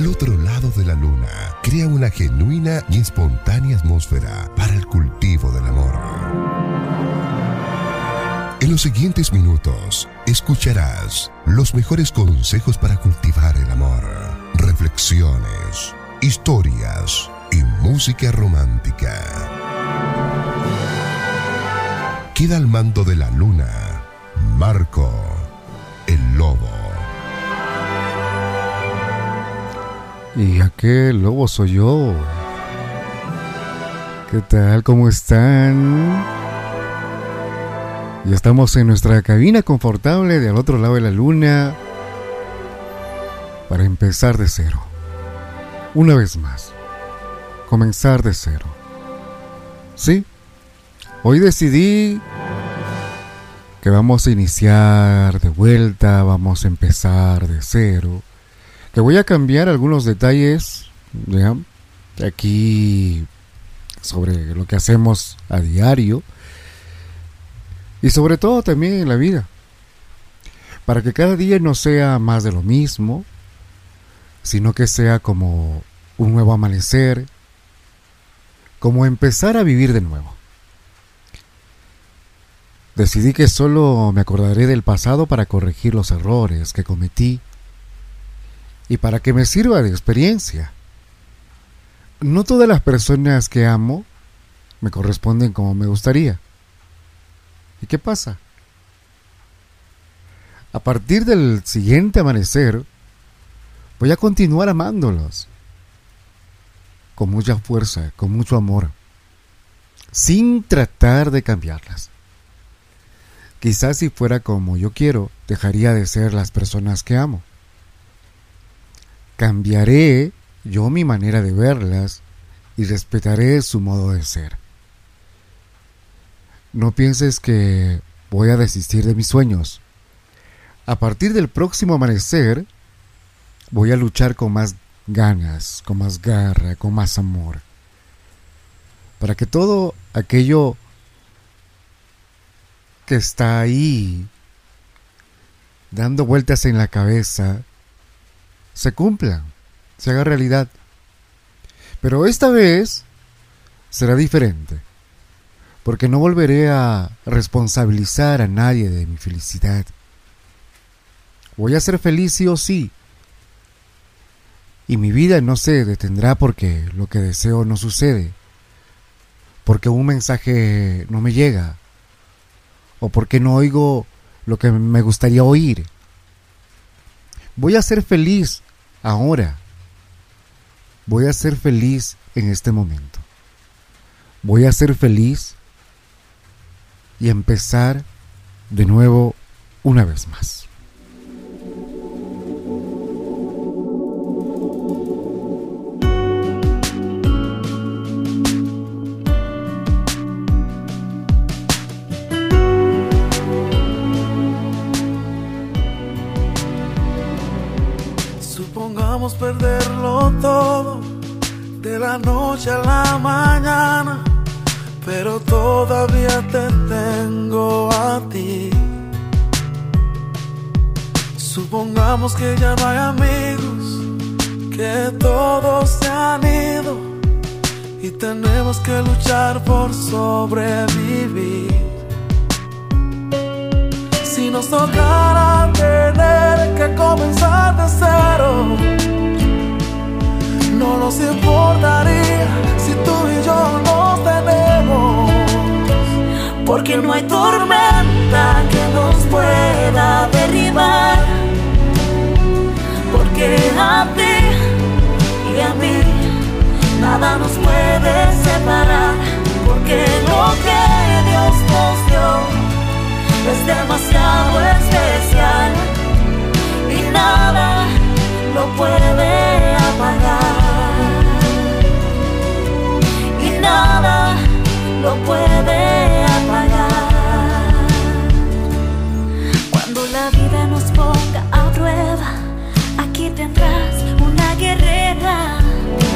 al otro lado de la luna, crea una genuina y espontánea atmósfera para el cultivo del amor. En los siguientes minutos escucharás los mejores consejos para cultivar el amor, reflexiones, historias y música romántica. Queda al mando de la luna Marco el Lobo. ¿Y aquel lobo soy yo? ¿Qué tal? ¿Cómo están? Ya estamos en nuestra cabina confortable de al otro lado de la luna para empezar de cero. Una vez más, comenzar de cero. Sí, hoy decidí que vamos a iniciar de vuelta, vamos a empezar de cero que voy a cambiar algunos detalles de aquí sobre lo que hacemos a diario y sobre todo también en la vida. Para que cada día no sea más de lo mismo, sino que sea como un nuevo amanecer, como empezar a vivir de nuevo. Decidí que solo me acordaré del pasado para corregir los errores que cometí y para que me sirva de experiencia. No todas las personas que amo me corresponden como me gustaría. ¿Y qué pasa? A partir del siguiente amanecer, voy a continuar amándolos. Con mucha fuerza, con mucho amor. Sin tratar de cambiarlas. Quizás si fuera como yo quiero, dejaría de ser las personas que amo cambiaré yo mi manera de verlas y respetaré su modo de ser. No pienses que voy a desistir de mis sueños. A partir del próximo amanecer, voy a luchar con más ganas, con más garra, con más amor. Para que todo aquello que está ahí dando vueltas en la cabeza se cumplan, se haga realidad. Pero esta vez será diferente, porque no volveré a responsabilizar a nadie de mi felicidad. Voy a ser feliz sí o sí, y mi vida no se detendrá porque lo que deseo no sucede, porque un mensaje no me llega, o porque no oigo lo que me gustaría oír. Voy a ser feliz ahora. Voy a ser feliz en este momento. Voy a ser feliz y empezar de nuevo una vez más. Noche a la mañana, pero todavía te tengo a ti. Supongamos que ya no hay amigos, que todos se han ido y tenemos que luchar por sobrevivir. Si nos tocara tener que comenzar de cero no nos importaría si tú y yo nos tenemos. Porque no hay tormenta que nos pueda derribar. Porque a ti y a mí nada nos puede separar. Porque lo que Dios nos dio es demasiado especial y nada lo puede apagar. Nada lo puede apagar. Cuando la vida nos ponga a prueba, aquí tendrás una guerrera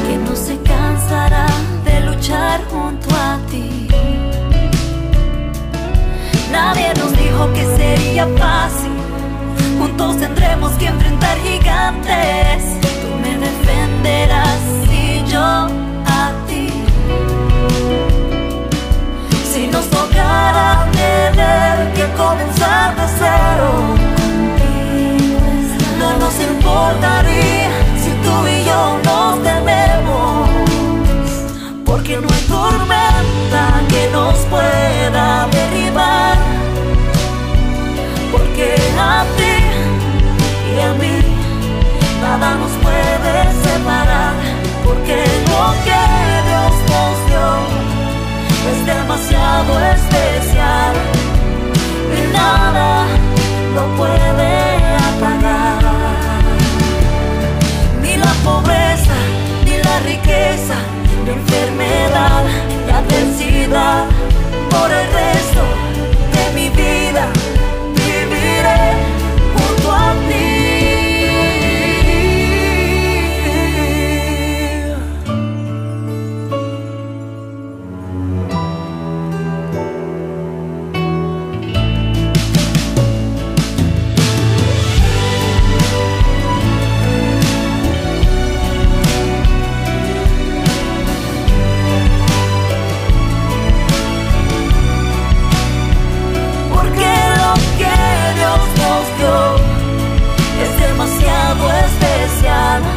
que no se cansará de luchar junto a ti. Nadie nos dijo que sería fácil, juntos tendremos que enfrentar gigantes. Tú me para tener que comenzar de cero. No nos importaría si tú y yo nos tememos, porque no hay tormenta que nos pueda derribar, porque a ti y a mí nada nos puede separar, porque no queremos defendes especial y nada lo puede apagar. Ni la pobreza, ni la riqueza, ni enfermedad, ni adversidad por el resto especial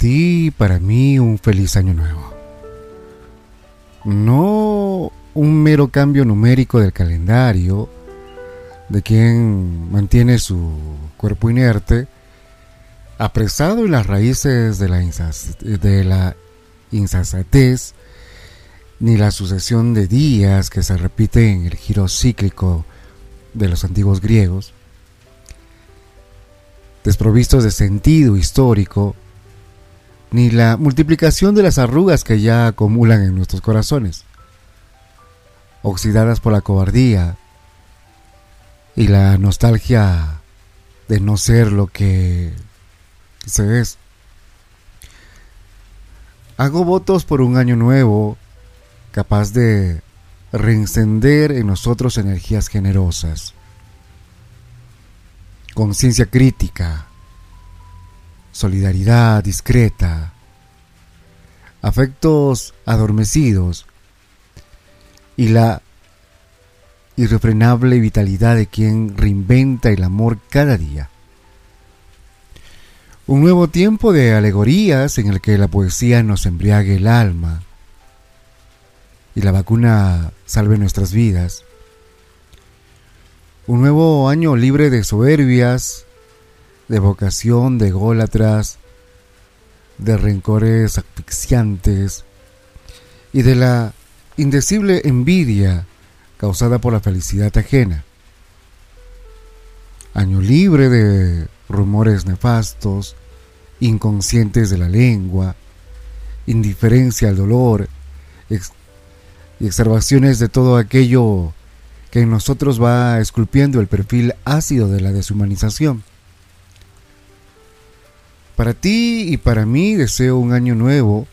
ti para mí un feliz año nuevo. No un mero cambio numérico del calendario de quien mantiene su cuerpo inerte, apresado en las raíces de la, de la insensatez, ni la sucesión de días que se repite en el giro cíclico de los antiguos griegos, desprovistos de sentido histórico, ni la multiplicación de las arrugas que ya acumulan en nuestros corazones, oxidadas por la cobardía y la nostalgia de no ser lo que se es. Hago votos por un año nuevo capaz de reencender en nosotros energías generosas, conciencia crítica, solidaridad discreta, afectos adormecidos y la irrefrenable vitalidad de quien reinventa el amor cada día. Un nuevo tiempo de alegorías en el que la poesía nos embriague el alma y la vacuna salve nuestras vidas. Un nuevo año libre de soberbias, de vocación, de gólatras, de rencores asfixiantes y de la indecible envidia causada por la felicidad ajena. Año libre de rumores nefastos, inconscientes de la lengua, indiferencia al dolor y observaciones de todo aquello que en nosotros va esculpiendo el perfil ácido de la deshumanización. Para ti y para mí deseo un año nuevo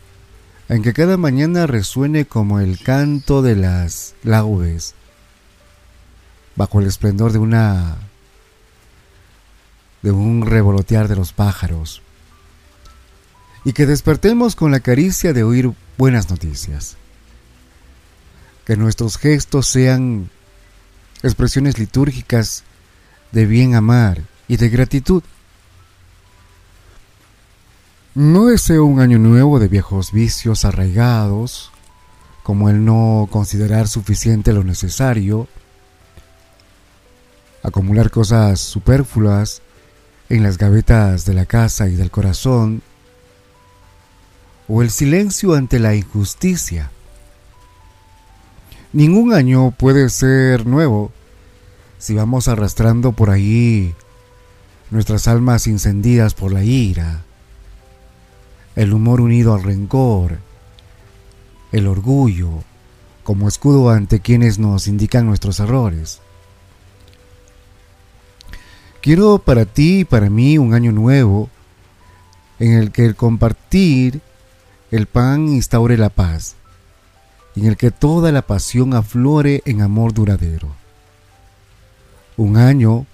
en que cada mañana resuene como el canto de las laudes bajo el esplendor de una de un revolotear de los pájaros y que despertemos con la caricia de oír buenas noticias. Que nuestros gestos sean expresiones litúrgicas de bien amar y de gratitud. No deseo un año nuevo de viejos vicios arraigados, como el no considerar suficiente lo necesario, acumular cosas superfluas en las gavetas de la casa y del corazón, o el silencio ante la injusticia. Ningún año puede ser nuevo si vamos arrastrando por ahí nuestras almas incendidas por la ira, el humor unido al rencor, el orgullo, como escudo ante quienes nos indican nuestros errores. Quiero para ti y para mí un año nuevo en el que el compartir el pan instaure la paz, en el que toda la pasión aflore en amor duradero. Un año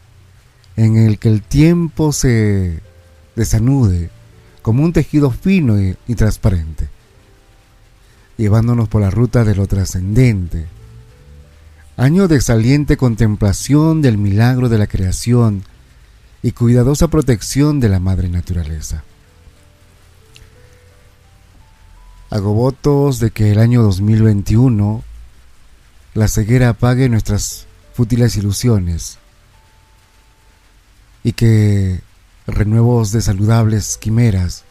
en el que el tiempo se desanude como un tejido fino y, transparente, llevándonos por la ruta de lo trascendente. Año de saliente contemplación del milagro de la creación y cuidadosa protección de la madre naturaleza. Hago votos de que el año 2021 la ceguera apague nuestras fútiles ilusiones y que renuevos de saludables quimeras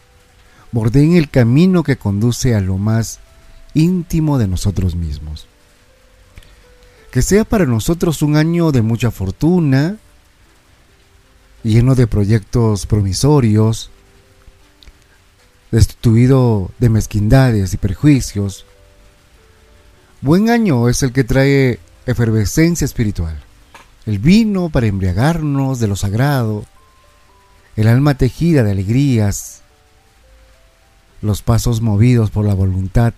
bordeen el camino que conduce a lo más íntimo de nosotros mismos. Que sea para nosotros un año de mucha fortuna, lleno de proyectos promisorios, destituido de mezquindades y perjuicios. Buen año es el que trae efervescencia espiritual, el vino para embriagarnos de lo sagrado, el alma tejida de alegrías, los pasos movidos por la voluntad,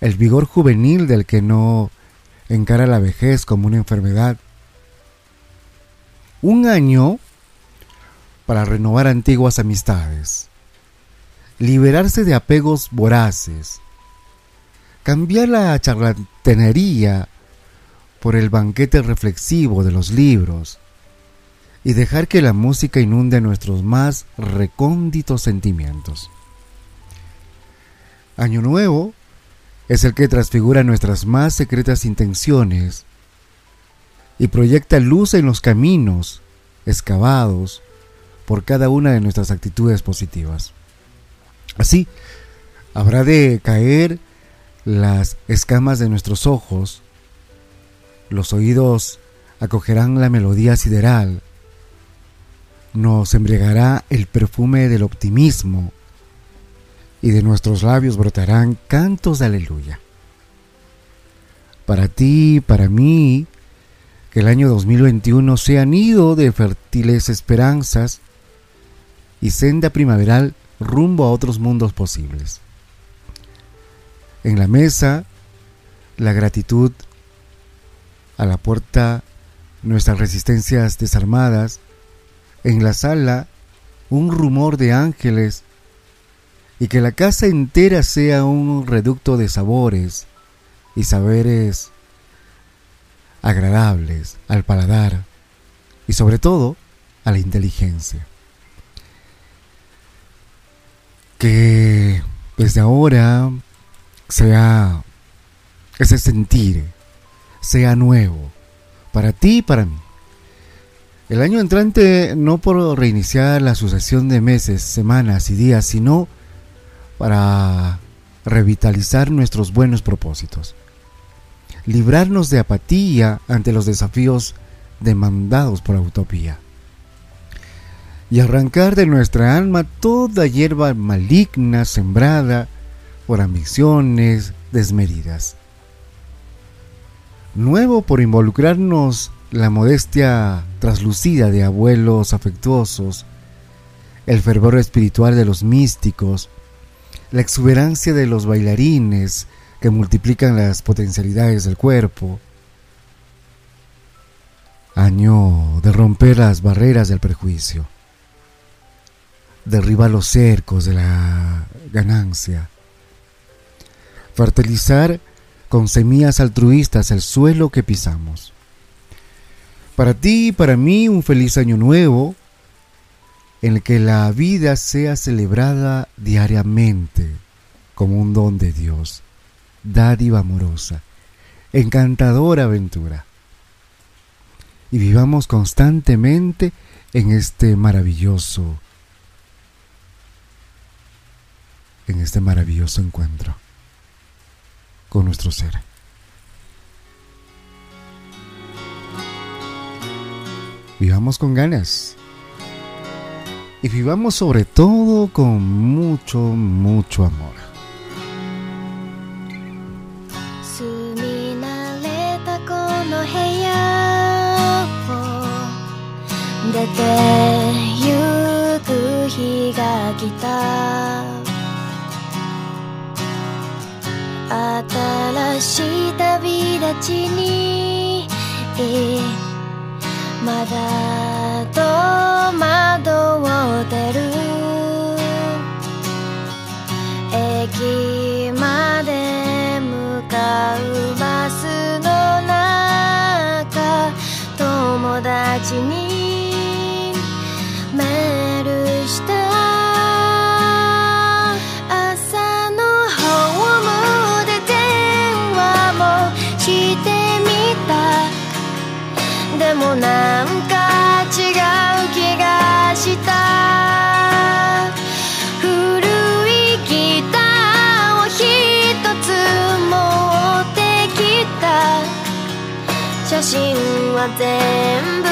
el vigor juvenil del que no encara la vejez como una enfermedad. Un año para renovar antiguas amistades, liberarse de apegos voraces, cambiar la charlatanería por el banquete reflexivo de los libros y dejar que la música inunde nuestros más recónditos sentimientos. Año Nuevo es el que transfigura nuestras más secretas intenciones y proyecta luz en los caminos excavados por cada una de nuestras actitudes positivas. Así, habrá de caer las escamas de nuestros ojos, los oídos acogerán la melodía sideral, nos embriagará el perfume del optimismo, y de nuestros labios brotarán cantos de aleluya. Para ti, para mí, que el año 2021 sea nido de fértiles esperanzas y senda primaveral rumbo a otros mundos posibles. En la mesa, la gratitud, a la puerta, nuestras resistencias desarmadas, en la sala, un rumor de ángeles y que la casa entera sea un reducto de sabores y saberes agradables al paladar y sobre todo a la inteligencia. Que desde ahora sea ese sentir, sea nuevo, para ti y para mí. El año entrante no por reiniciar la sucesión de meses, semanas y días, sino para revitalizar nuestros buenos propósitos, librarnos de apatía ante los desafíos demandados por la utopía y arrancar de nuestra alma toda hierba maligna sembrada por ambiciones desmedidas. Nuevo por involucrarnos la modestia traslucida de abuelos afectuosos, el fervor espiritual de los místicos, la exuberancia de los bailarines que multiplican las potencialidades del cuerpo. Año de romper las barreras del prejuicio. Derriba los cercos de la ganancia. Fertilizar con semillas altruistas el suelo que pisamos. Para ti y para mí un feliz año nuevo en el que la vida sea celebrada diariamente como un don de Dios, dádiva amorosa, encantadora aventura. Y vivamos constantemente en este maravilloso, en este maravilloso encuentro con nuestro ser. vivamos con ganas. Y vivamos sobre todo con mucho, mucho amor. まだ戸惑うてる。駅まで向かうバスの中友達にメールした。もなんか違う気がした。古いギターを一つ持ってきた。写真は全部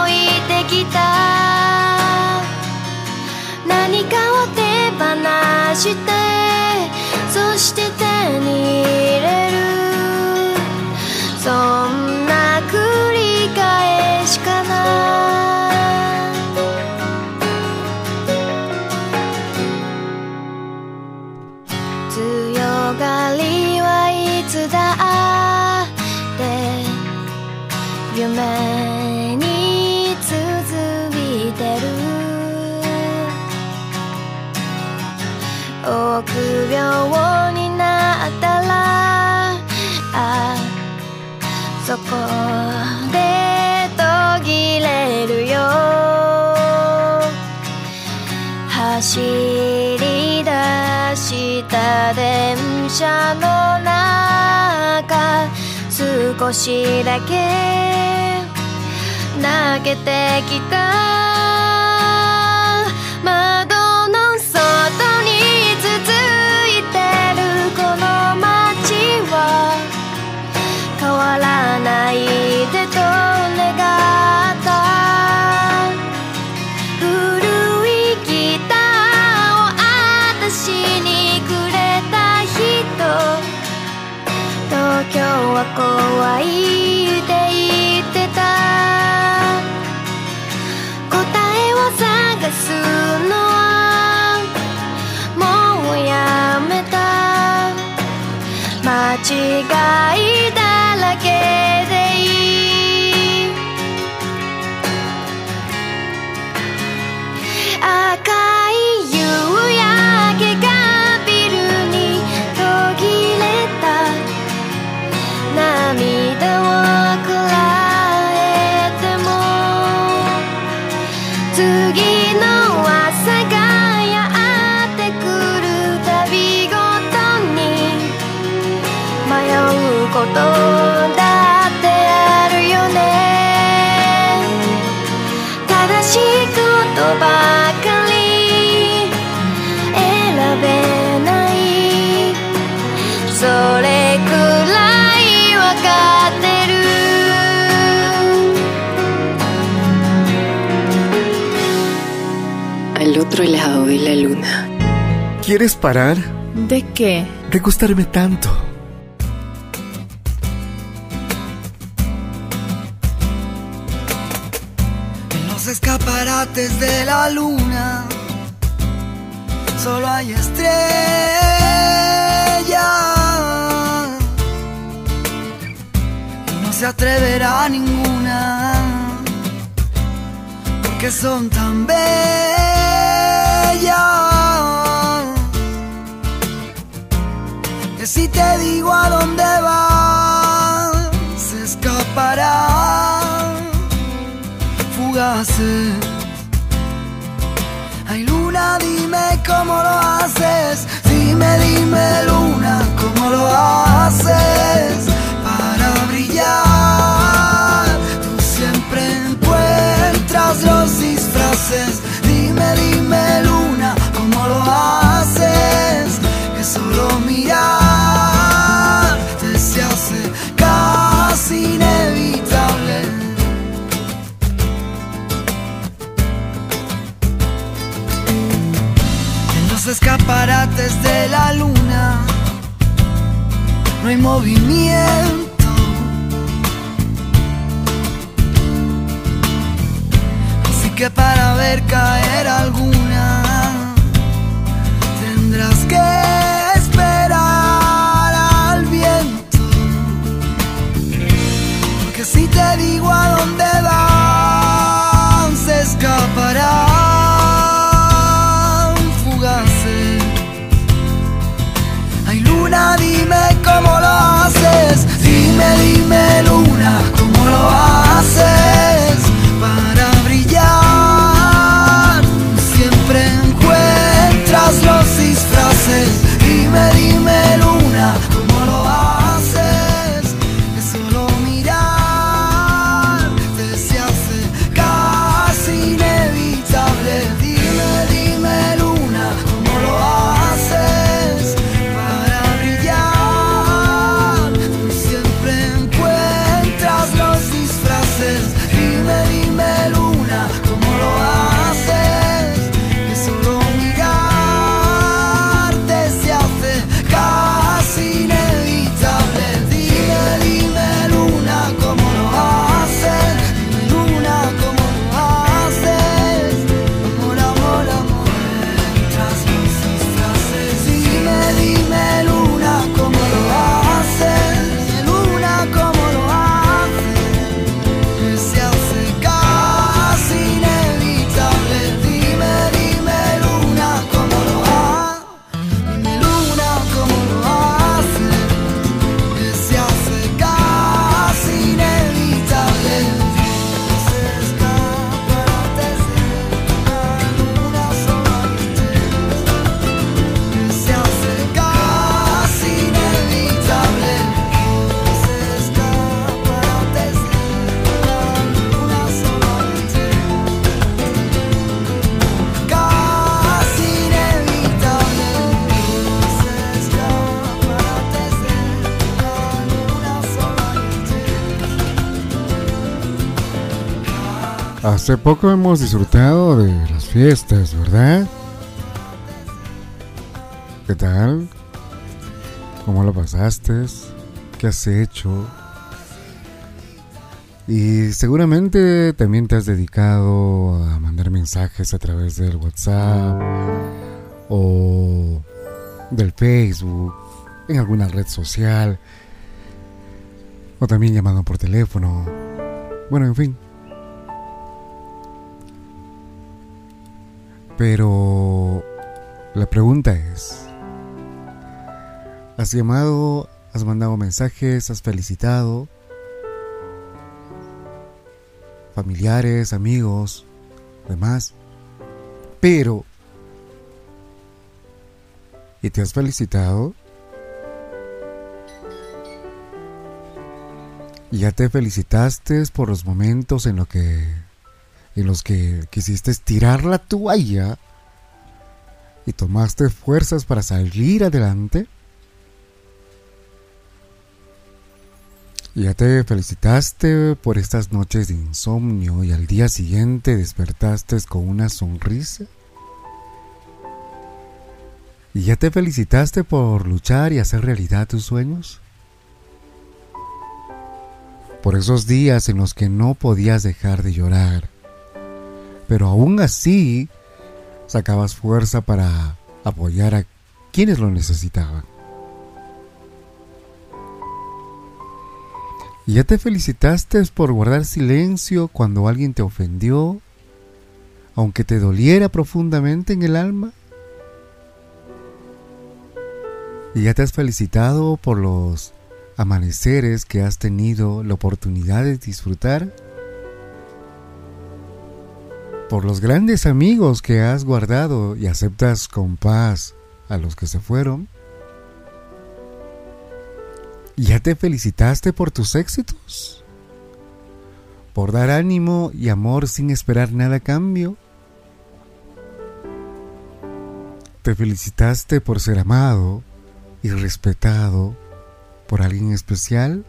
置いてきた。何かを手放してそして手に入れになったらあそこで途切れるよ。走り出した電車の中少しだけ泣けてきた。Otro lado de la luna. ¿Quieres parar? ¿De qué? De gustarme tanto. En los escaparates de la luna solo hay estrellas. Y no se atreverá ninguna porque son tan bellas. Que si te digo a dónde vas, se escaparán fugaces. Ay, luna, dime cómo lo haces. Dime, dime, luna, cómo lo haces para brillar. Tú siempre encuentras los disfraces. Dime, dime, luna, cómo lo haces. Que solo mirar te se hace casi inevitable. En los escaparates de la luna no hay movimiento. Para ver caer alguna tendrás que esperar al viento. Porque si te digo a dónde van, se escaparán fugaces. Ay, luna, dime cómo lo haces. Dime, dime, luna, cómo lo haces Hace poco hemos disfrutado de las fiestas, ¿verdad? ¿Qué tal? ¿Cómo lo pasaste? ¿Qué has hecho? Y seguramente también te has dedicado a mandar mensajes a través del WhatsApp o del Facebook, en alguna red social, o también llamando por teléfono. Bueno, en fin. Pero la pregunta es, ¿has llamado, has mandado mensajes, has felicitado? familiares, amigos, demás. Pero, ¿y te has felicitado? ¿Y ya te felicitaste por los momentos en, lo que, en los que quisiste tirar la toalla y tomaste fuerzas para salir adelante? Ya te felicitaste por estas noches de insomnio y al día siguiente despertaste con una sonrisa. ¿Y ya te felicitaste por luchar y hacer realidad tus sueños? Por esos días en los que no podías dejar de llorar, pero aún así sacabas fuerza para apoyar a quienes lo necesitaban. ¿Y ya te felicitaste por guardar silencio cuando alguien te ofendió, aunque te doliera profundamente en el alma? ¿Y ya te has felicitado por los amaneceres que has tenido la oportunidad de disfrutar? ¿Por los grandes amigos que has guardado y aceptas con paz a los que se fueron? ¿Ya te felicitaste por tus éxitos? ¿Por dar ánimo y amor sin esperar nada a cambio? ¿Te felicitaste por ser amado y respetado por alguien especial?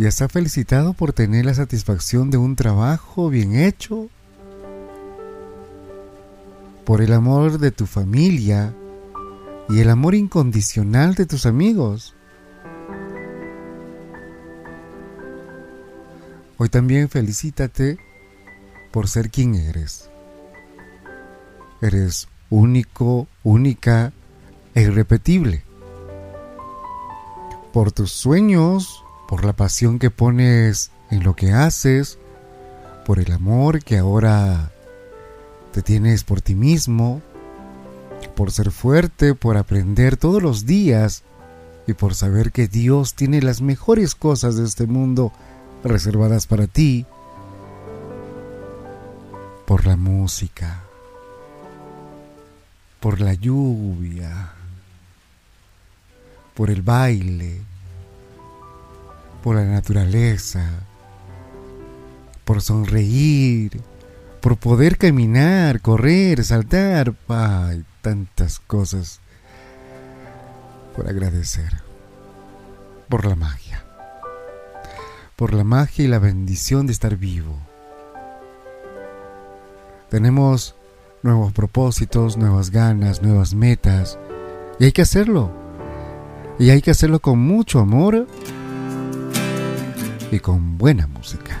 ¿Y has felicitado por tener la satisfacción de un trabajo bien hecho? ¿Por el amor de tu familia y el amor incondicional de tus amigos. Hoy también felicítate por ser quien eres. Eres único, única e irrepetible. Por tus sueños, por la pasión que pones en lo que haces, por el amor que ahora te tienes por ti mismo, por ser fuerte, por aprender todos los días y por saber que Dios tiene las mejores cosas de este mundo reservadas para ti, por la música, por la lluvia, por el baile, por la naturaleza, por sonreír, por poder caminar, correr, saltar. Ay, tantas cosas por agradecer. Por la magia. Por la magia y la bendición de estar vivo. Tenemos nuevos propósitos, nuevas ganas, nuevas metas. Y hay que hacerlo. Y hay que hacerlo con mucho amor y con buena música.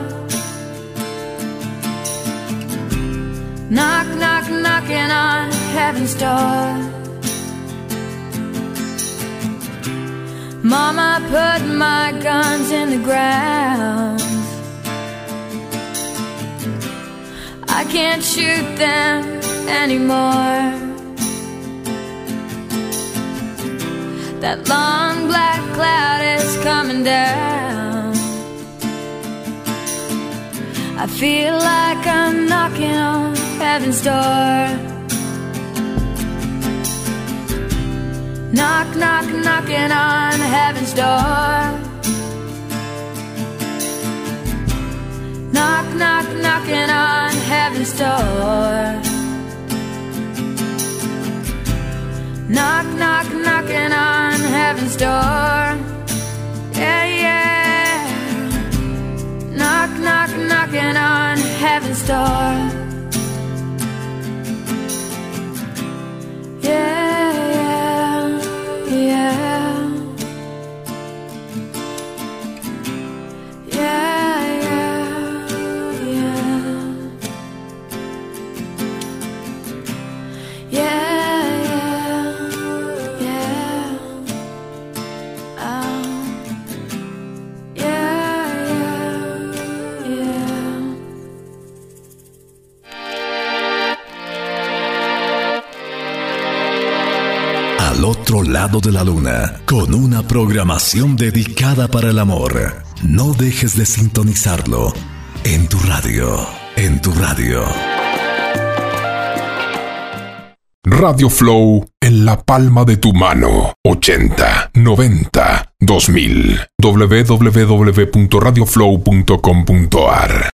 Mama put my guns in the ground. I can't shoot them anymore. That long black cloud is coming down. I feel like I'm knocking on heaven's door. Knock, knock, knocking on heaven's door. Knock, knock, knocking on heaven's door. Knock, knock, knocking on heaven's door. Yeah, yeah. Knock, knock, knocking on heaven's door. Yeah, de la luna, con una programación dedicada para el amor. No dejes de sintonizarlo en tu radio, en tu radio. Radio Flow en la palma de tu mano. 80, 90, 2000. www.radioflow.com.ar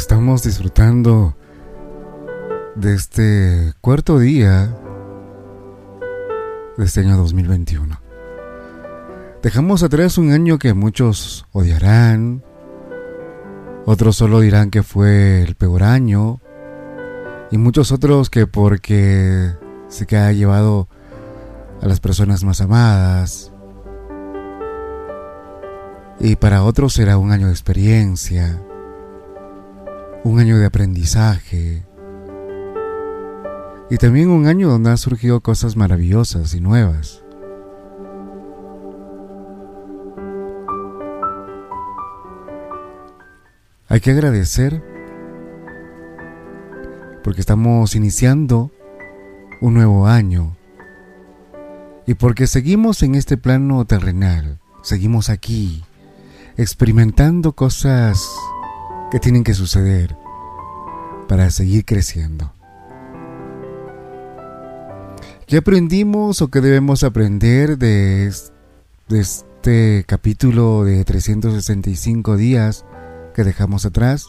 estamos disfrutando de este cuarto día de este año 2021. Dejamos atrás un año que muchos odiarán, otros solo dirán que fue el peor año, y muchos otros que porque se que ha llevado a las personas más amadas, y para otros será un año de experiencia, un año de aprendizaje, y también un año donde han surgido cosas maravillosas y nuevas. Hay que agradecer porque estamos iniciando un nuevo año y porque seguimos en este plano terrenal, seguimos aquí, experimentando cosas que tienen que suceder para seguir creciendo. ¿Qué aprendimos o qué debemos aprender de, de este capítulo de 365 días que dejamos atrás?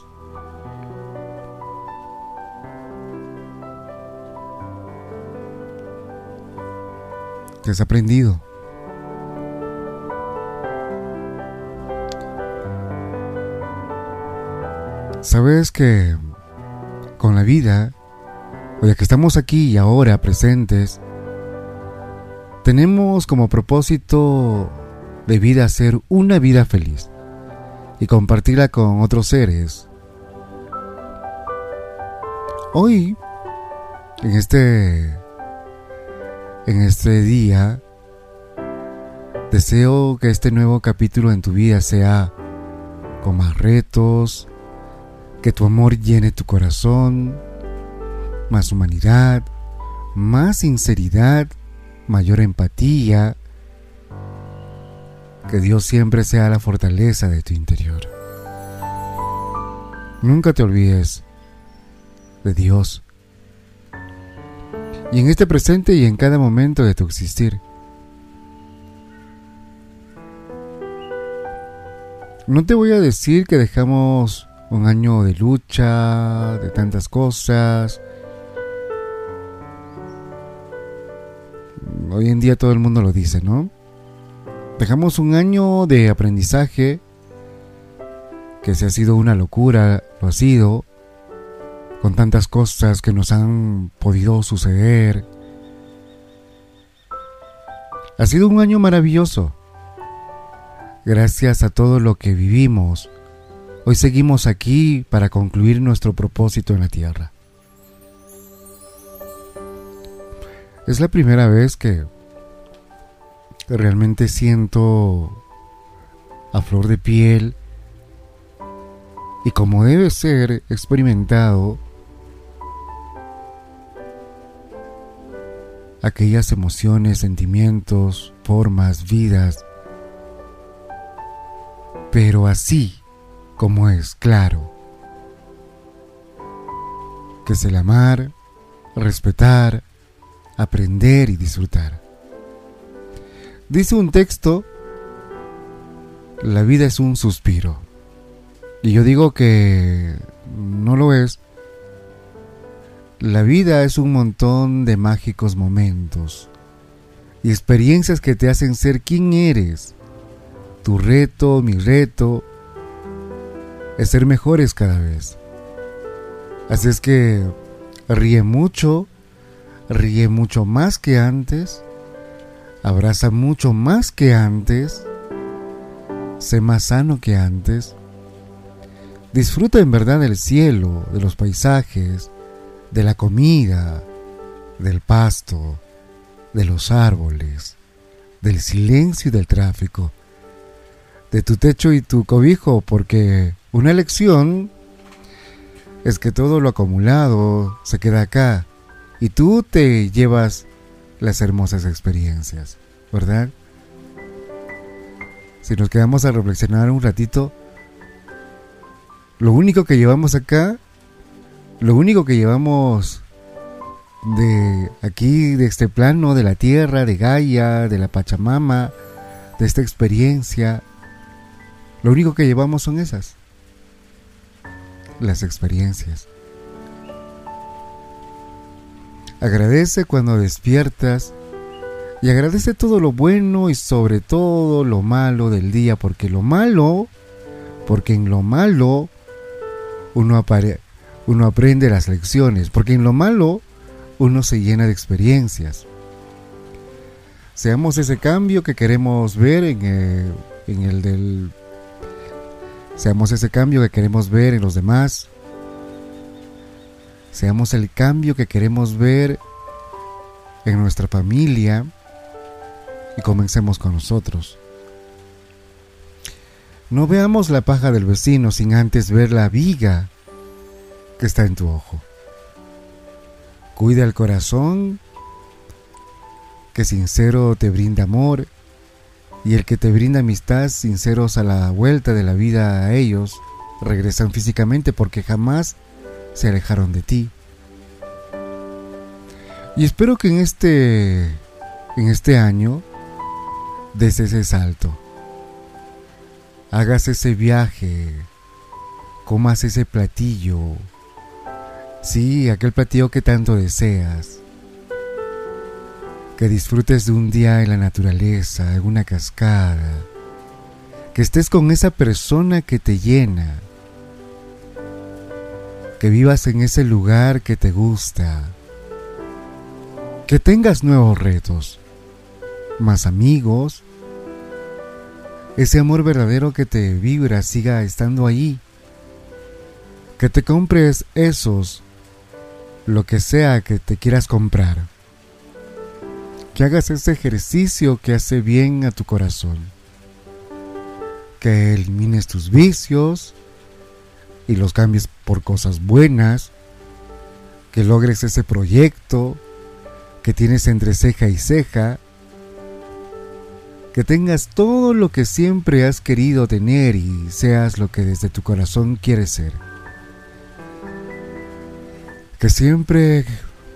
¿Qué has aprendido? Sabes que con la vida, o ya que estamos aquí y ahora presentes, tenemos como propósito de vida ser una vida feliz y compartirla con otros seres. Hoy, en este en este día, deseo que este nuevo capítulo en tu vida sea con más retos, que tu amor llene tu corazón, más humanidad, más sinceridad mayor empatía, que Dios siempre sea la fortaleza de tu interior. Nunca te olvides de Dios. Y en este presente y en cada momento de tu existir. No te voy a decir que dejamos un año de lucha, de tantas cosas, Hoy en día todo el mundo lo dice, ¿no? Dejamos un año de aprendizaje que se ha sido una locura, lo ha sido, con tantas cosas que nos han podido suceder. Ha sido un año maravilloso. Gracias a todo lo que vivimos, hoy seguimos aquí para concluir nuestro propósito en la tierra. Es la primera vez que realmente siento a flor de piel y como debe ser experimentado aquellas emociones, sentimientos, formas, vidas, pero así como es claro, que es el amar, respetar, aprender y disfrutar. Dice un texto, la vida es un suspiro. Y yo digo que no lo es. La vida es un montón de mágicos momentos y experiencias que te hacen ser quien eres. Tu reto, mi reto, es ser mejores cada vez. Así es que ríe mucho, ríe mucho más que antes, abraza mucho más que antes, sé más sano que antes, disfruta en verdad del cielo, de los paisajes, de la comida, del pasto, de los árboles, del silencio y del tráfico, de tu techo y tu cobijo, porque una elección es que todo lo acumulado se queda acá y tú te llevas las hermosas experiencias, ¿verdad? Si nos quedamos a reflexionar un ratito, lo único que llevamos acá, lo único que llevamos de aquí, de este plano, de la tierra, de Gaia, de la Pachamama, de esta experiencia, lo único que llevamos son esas. Las experiencias. Agradece cuando despiertas y agradece todo lo bueno y sobre todo lo malo del día, porque lo malo, porque en lo malo uno, uno aprende las lecciones, porque en lo malo uno se llena de experiencias. Seamos ese cambio que queremos ver en el, en el del... Seamos ese cambio que queremos ver en los demás. Seamos el cambio que queremos ver en nuestra familia. Y comencemos con nosotros. No veamos la paja del vecino sin antes ver la viga que está en tu ojo. Cuida el corazón que sincero te brinda amor y el que te brinda amistad sinceros a la vuelta de la vida a ellos regresan físicamente porque jamás se alejaron de ti. Y espero que en este en este año des ese salto. Hagas ese viaje, comas ese platillo. Sí, aquel platillo que tanto deseas que disfrutes de un día en la naturaleza, en una cascada, que estés con esa persona que te llena, que vivas en ese lugar que te gusta, que tengas nuevos retos, más amigos, ese amor verdadero que te vibra siga estando ahí, que te compres esos, lo que sea que te quieras comprar que hagas ese ejercicio que hace bien a tu corazón, que elimines tus vicios y los cambies por cosas buenas, que logres ese proyecto que tienes entre ceja y ceja, que tengas todo lo que siempre has querido tener y seas lo que desde tu corazón quieres ser. Que siempre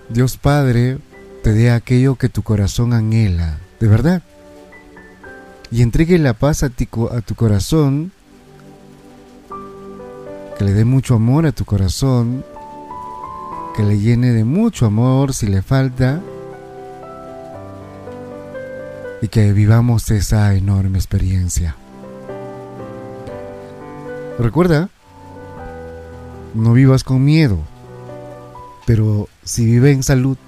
Dios Padre te dé aquello que tu corazón anhela, de verdad. Y entregue la paz a, ti, tu corazón, que le dé mucho amor a tu corazón, que le llene de mucho amor si le falta, y que vivamos esa enorme experiencia. Recuerda, no vivas con miedo, pero si vive en salud,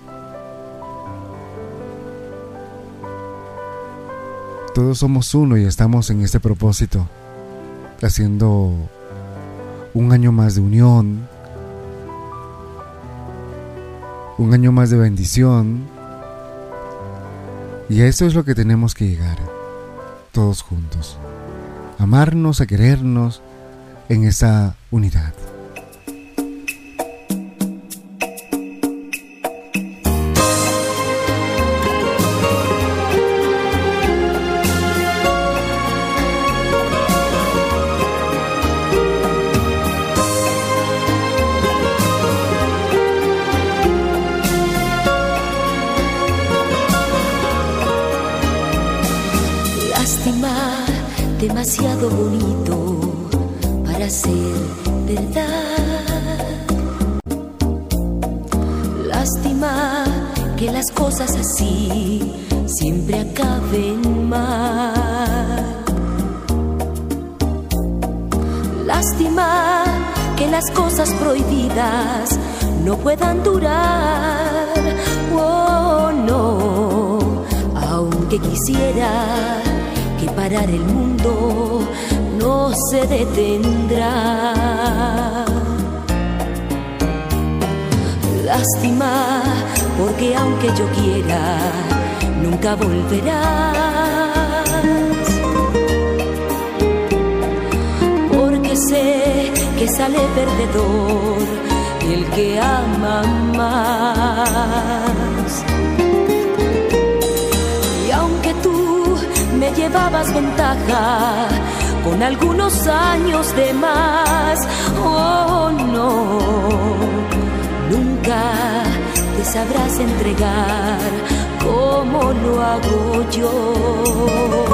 todos somos uno y estamos en este propósito, haciendo un año más de unión, un año más de bendición, y a eso es lo que tenemos que llegar, todos juntos, amarnos, a querernos en esa unidad. Entregar como lo hago yo.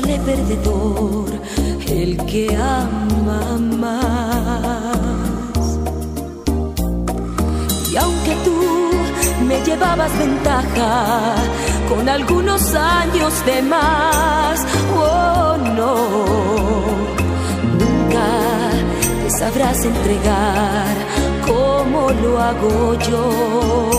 sale perdedor el que ama más. Y aunque tú me llevabas ventaja con algunos años de más, oh no, nunca te sabrás entregar como lo hago yo.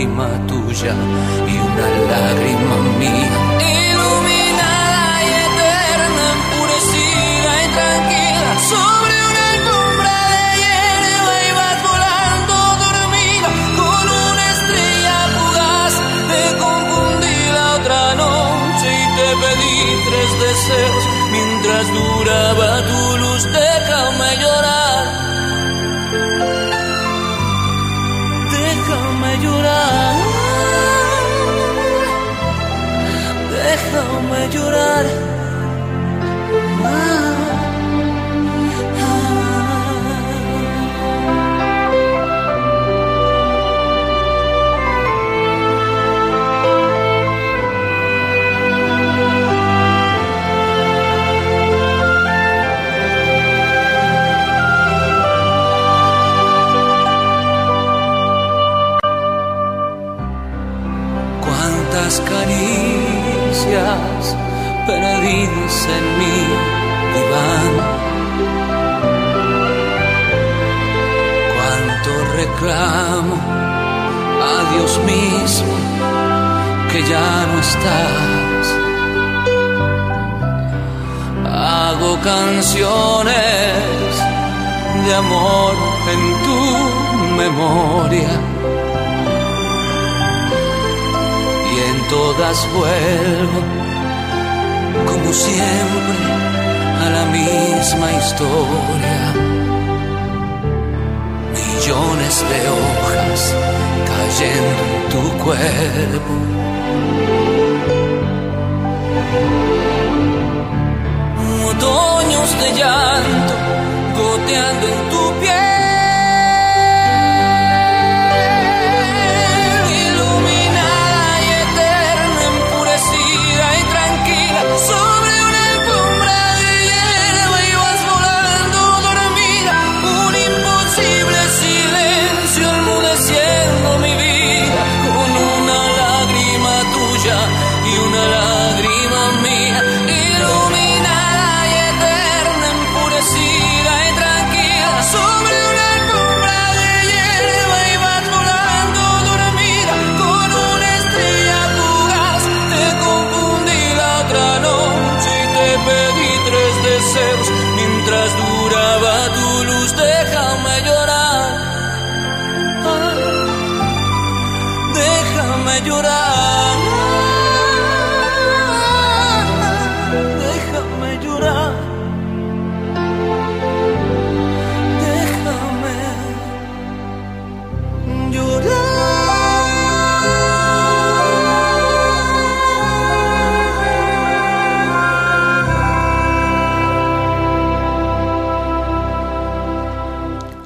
lágrima tu já goteando en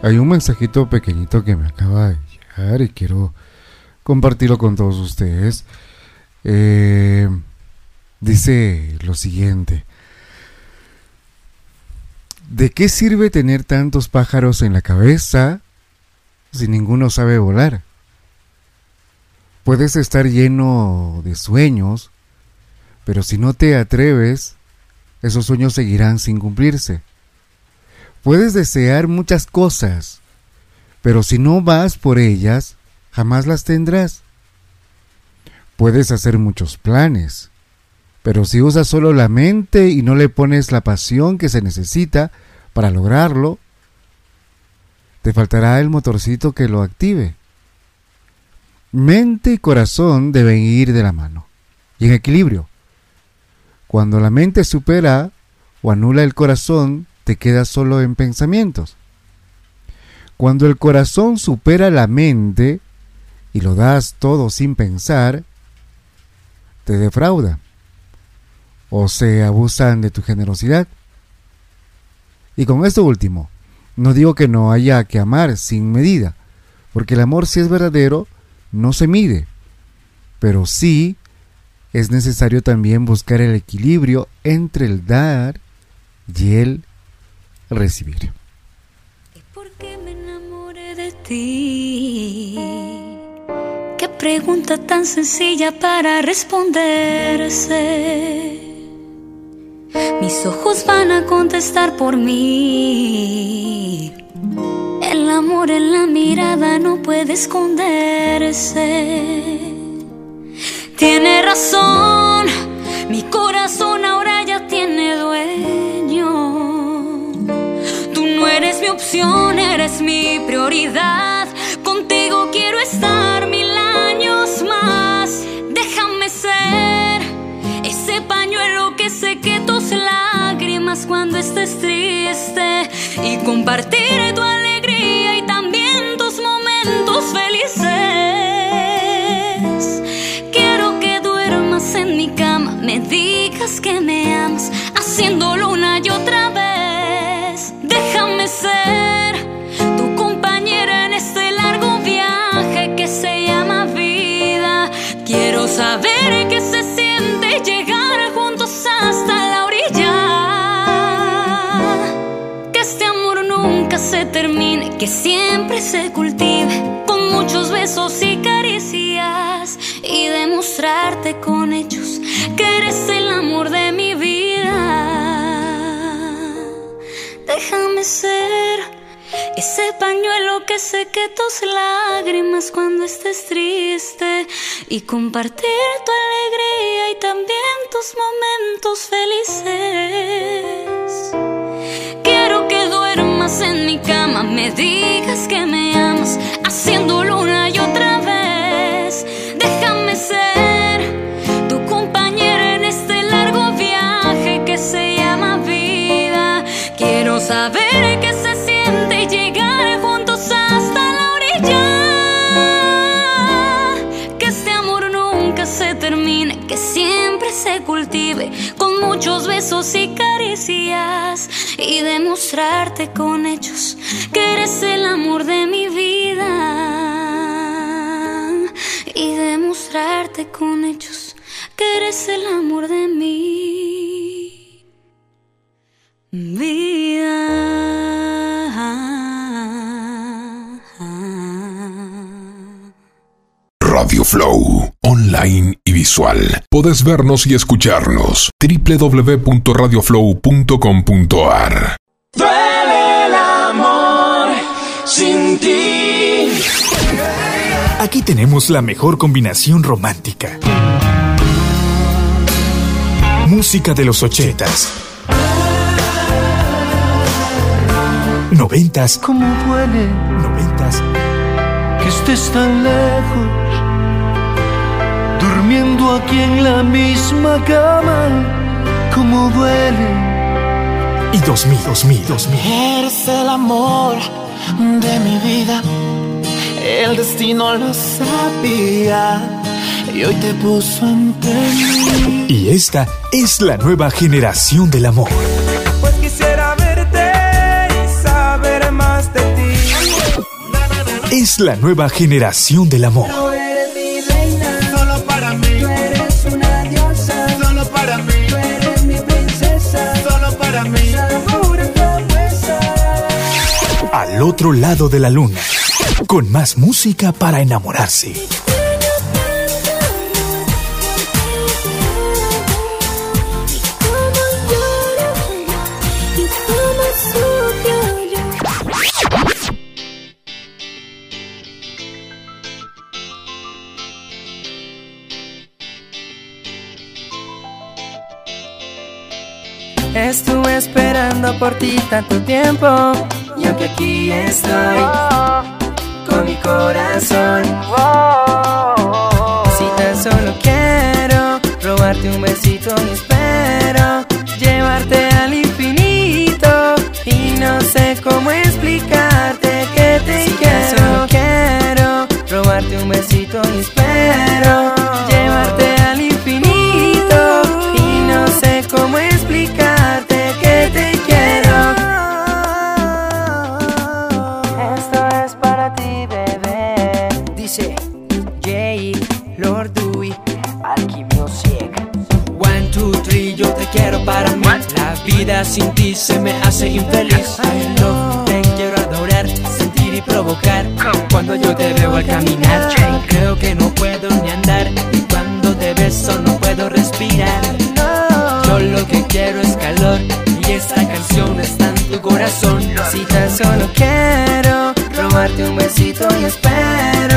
Hay un mensajito pequeñito que me acaba de llegar y quiero compartirlo con todos ustedes. Eh, dice lo siguiente. ¿De qué sirve tener tantos pájaros en la cabeza si ninguno sabe volar? Puedes estar lleno de sueños, pero si no te atreves, esos sueños seguirán sin cumplirse. Puedes desear muchas cosas, pero si no vas por ellas, jamás las tendrás. Puedes hacer muchos planes, pero si usas solo la mente y no le pones la pasión que se necesita para lograrlo, te faltará el motorcito que lo active. Mente y corazón deben ir de la mano y en equilibrio. Cuando la mente supera o anula el corazón, te quedas solo en pensamientos. Cuando el corazón supera la mente y lo das todo sin pensar, te defrauda o se abusan de tu generosidad. Y con esto último, no digo que no haya que amar sin medida, porque el amor si es verdadero no se mide, pero sí es necesario también buscar el equilibrio entre el dar y el recibir. Porque me enamoré de ti. Qué pregunta tan sencilla para responderse. Mis ojos van a contestar por mí. El amor en la mirada no puede esconderse. Tiene razón, mi corazón ahora ya tiene dueño. Mi opción, eres mi prioridad. Contigo quiero estar mil años más. Déjame ser ese pañuelo que seque tus lágrimas cuando estés triste y compartir que siempre se cultive con muchos besos y caricias y demostrarte con hechos que eres el amor de mi vida. Déjame ser ese pañuelo que seque tus lágrimas cuando estés triste y compartir tu alegría y también tus momentos felices. Quiero que duermas en mi cama, me digas que me amas, haciéndolo una y otra vez. Déjame ser tu compañera en este largo viaje que se llama vida. Quiero saber qué se siente llegar juntos hasta la orilla. Que este amor nunca se termine, que siempre se cultive con muchos besos y caricias y demostrarte con hechos que eres el amor de mi vida y demostrarte con hechos que eres el amor de mi vida. Radio Flow, online y visual. Podés vernos y escucharnos. www.radioflow.com.ar sin ti. Aquí tenemos la mejor combinación romántica. Música de los ochentas. Noventas. ¿Cómo duele Noventas. que estés tan lejos? Durmiendo aquí en la misma cama. ¿Cómo duele? Y dos mil, dos mil, dos mil. Eres el amor de mi vida. El destino lo sabía y hoy te puso ante mí. Y esta es la nueva generación del amor. Pues quisiera verte y saber más de ti. Es la nueva generación del amor. Al otro lado de la luna. Con más música para enamorarse. Estuve esperando por ti tanto tiempo. Y aunque aquí estoy con mi corazón. Si tan solo quiero robarte un besito y espero llevarte al infinito. Y no sé cómo explicarte que te quiero. Tan solo quiero robarte un besito y espero infeliz. Love, te quiero adorar, sentir y provocar. Cuando yo te veo al caminar, creo que no puedo ni andar. Y cuando te beso no puedo respirar. Yo lo que quiero es calor y esta canción está en tu corazón. Si tan solo quiero robarte un besito y espero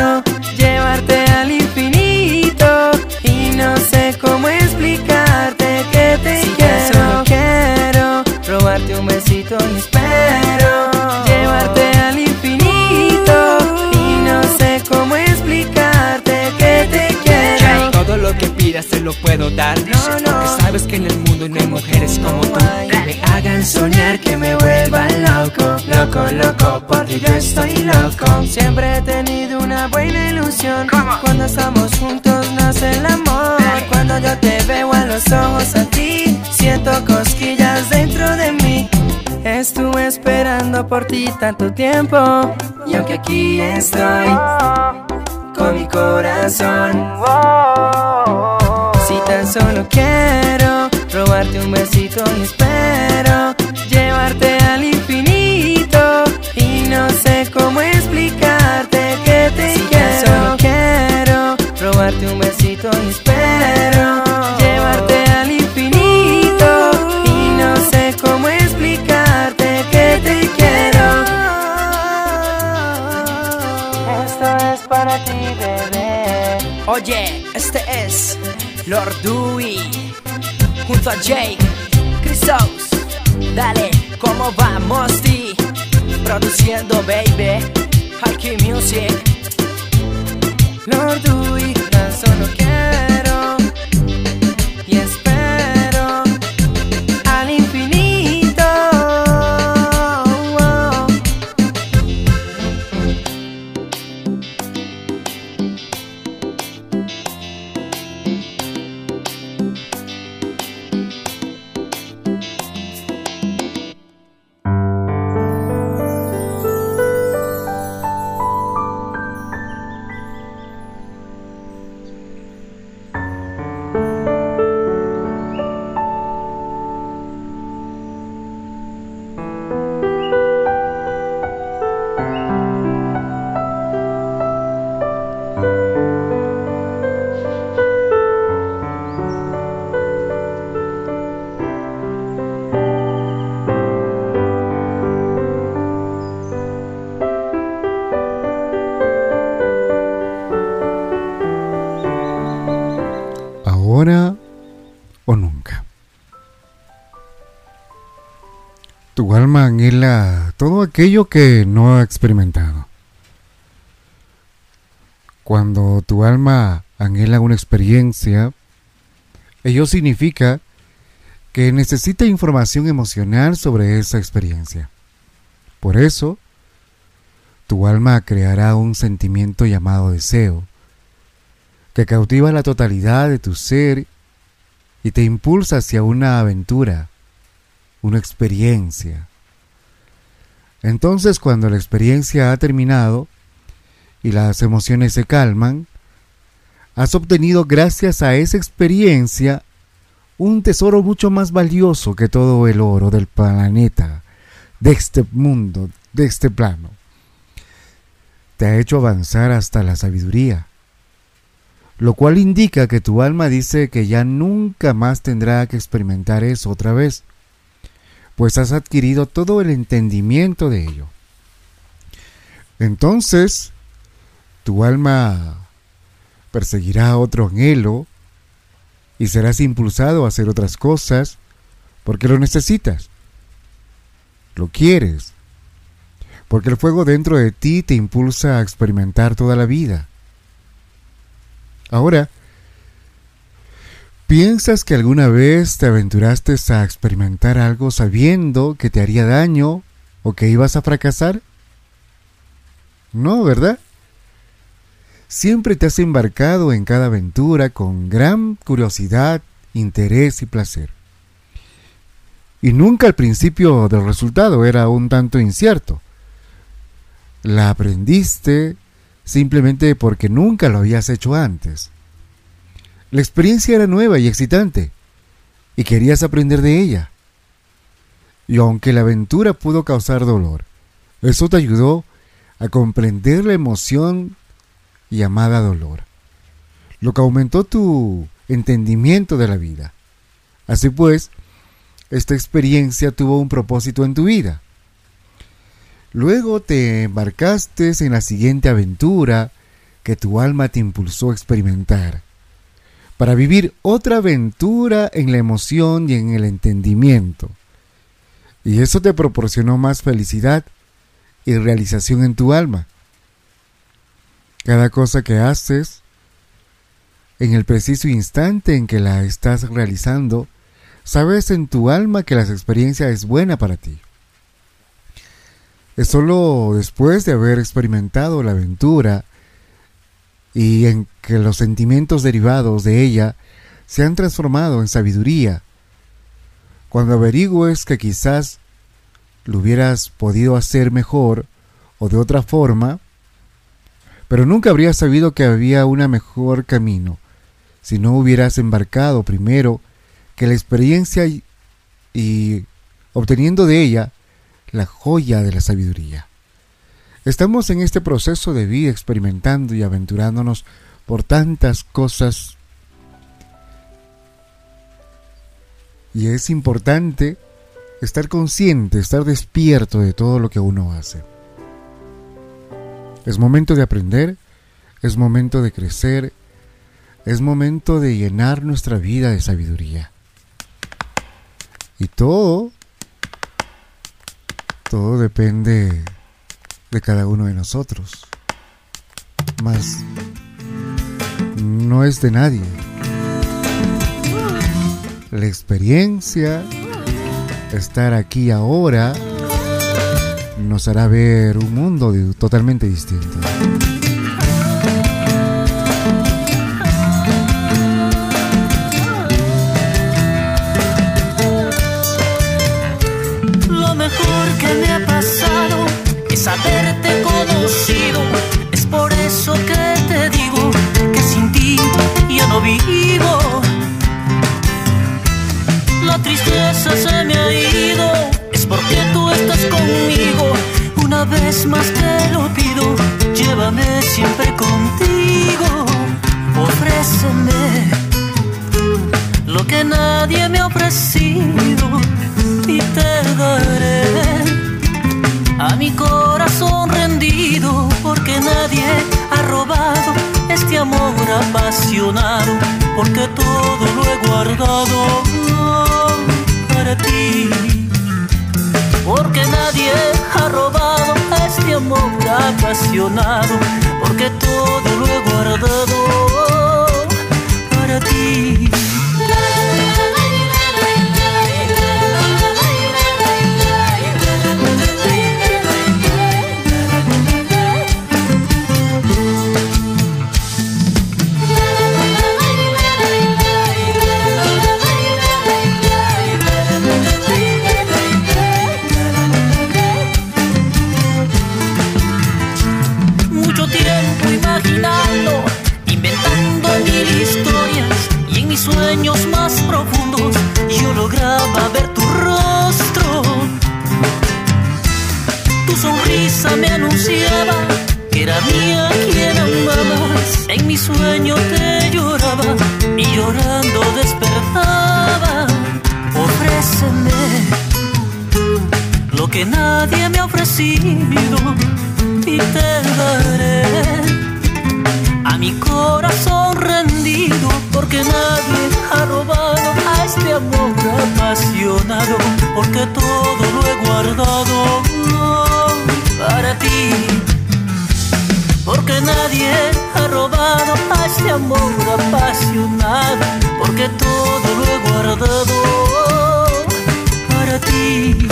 lo puedo dar. No, no. sabes que en el mundo no hay mujeres como tú. Que me hagan soñar, que me vuelvan loco. Loco, loco, porque yo estoy loco. Siempre he tenido una buena ilusión. Cuando estamos juntos nace el amor. Cuando yo te veo a los ojos a ti, siento cosquillas dentro de mí. Estuve esperando por ti tanto tiempo. Y aunque aquí estoy con mi corazón. Solo quiero robarte un besito y espero llevarte al infinito y no sé cómo explicarte que te si quiero. Solo quiero robarte un besito y espero llevarte al infinito y no sé cómo explicarte que te quiero. Esto es para ti, bebé. Oye, este es Lord Dewey junto a Jake Chrysos. Dale, ¿cómo vamos, ti? Produciendo, baby. Hikey Music. Lord Dewey, tan solo quiero Ahora o nunca. Tu alma anhela todo aquello que no ha experimentado. Cuando tu alma anhela una experiencia, ello significa que necesita información emocional sobre esa experiencia. Por eso, tu alma creará un sentimiento llamado deseo, que cautiva la totalidad de tu ser y te impulsa hacia una aventura, una experiencia. Entonces cuando la experiencia ha terminado y las emociones se calman, has obtenido gracias a esa experiencia un tesoro mucho más valioso que todo el oro del planeta, de este mundo, de este plano. Te ha hecho avanzar hasta la sabiduría, lo cual indica que tu alma dice que ya nunca más tendrá que experimentar eso otra vez, pues has adquirido todo el entendimiento de ello. Entonces, tu alma perseguirá otro anhelo y serás impulsado a hacer otras cosas porque lo necesitas, lo quieres, porque el fuego dentro de ti te impulsa a experimentar toda la vida. Ahora, ¿piensas que alguna vez te aventuraste a experimentar algo sabiendo que te haría daño o que ibas a fracasar? No, ¿verdad? Siempre te has embarcado en cada aventura con gran curiosidad, interés y placer. Y nunca al principio del resultado era un tanto incierto. La aprendiste simplemente porque nunca lo habías hecho antes. La experiencia era nueva y excitante, y querías aprender de ella. Y aunque la aventura pudo causar dolor, eso te ayudó a comprender la emoción llamada dolor, lo que aumentó tu entendimiento de la vida. Así pues, esta experiencia tuvo un propósito en tu vida. Luego te embarcaste en la siguiente aventura que tu alma te impulsó a experimentar, para vivir otra aventura en la emoción y en el entendimiento. Y eso te proporcionó más felicidad y realización en tu alma. Cada cosa que haces en el preciso instante en que la estás realizando, sabes en tu alma que la experiencia es buena para ti. Es solo después de haber experimentado la aventura y en que los sentimientos derivados de ella se han transformado en sabiduría, cuando averigües que quizás lo hubieras podido hacer mejor o de otra forma, pero nunca habrías sabido que había un mejor camino si no hubieras embarcado primero que la experiencia y, y obteniendo de ella la joya de la sabiduría. Estamos en este proceso de vida experimentando y aventurándonos por tantas cosas y es importante estar consciente, estar despierto de todo lo que uno hace. Es momento de aprender, es momento de crecer, es momento de llenar nuestra vida de sabiduría. Y todo, todo depende de cada uno de nosotros. Más no es de nadie. La experiencia, estar aquí ahora, nos hará ver un mundo totalmente distinto. Se me ha ido, es porque tú estás conmigo. Una vez más te lo pido, llévame siempre contigo. Ofréceme lo que nadie me ha ofrecido. Y te daré a mi corazón rendido. Porque nadie ha robado este amor apasionado. Porque todo lo he guardado ti. Porque nadie ha robado este amor apasionado. Porque todo lo he guardado para ti lograba ver tu rostro. Tu sonrisa me anunciaba que era mía quien amabas. En mi sueño te lloraba y llorando despertaba. Ofréceme lo que nadie me ha ofrecido y te daré a mi corazón rendido porque nadie ha robado este amor apasionado porque todo lo he guardado para ti. Porque nadie ha robado a este amor apasionado porque todo lo he guardado para ti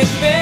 despedir.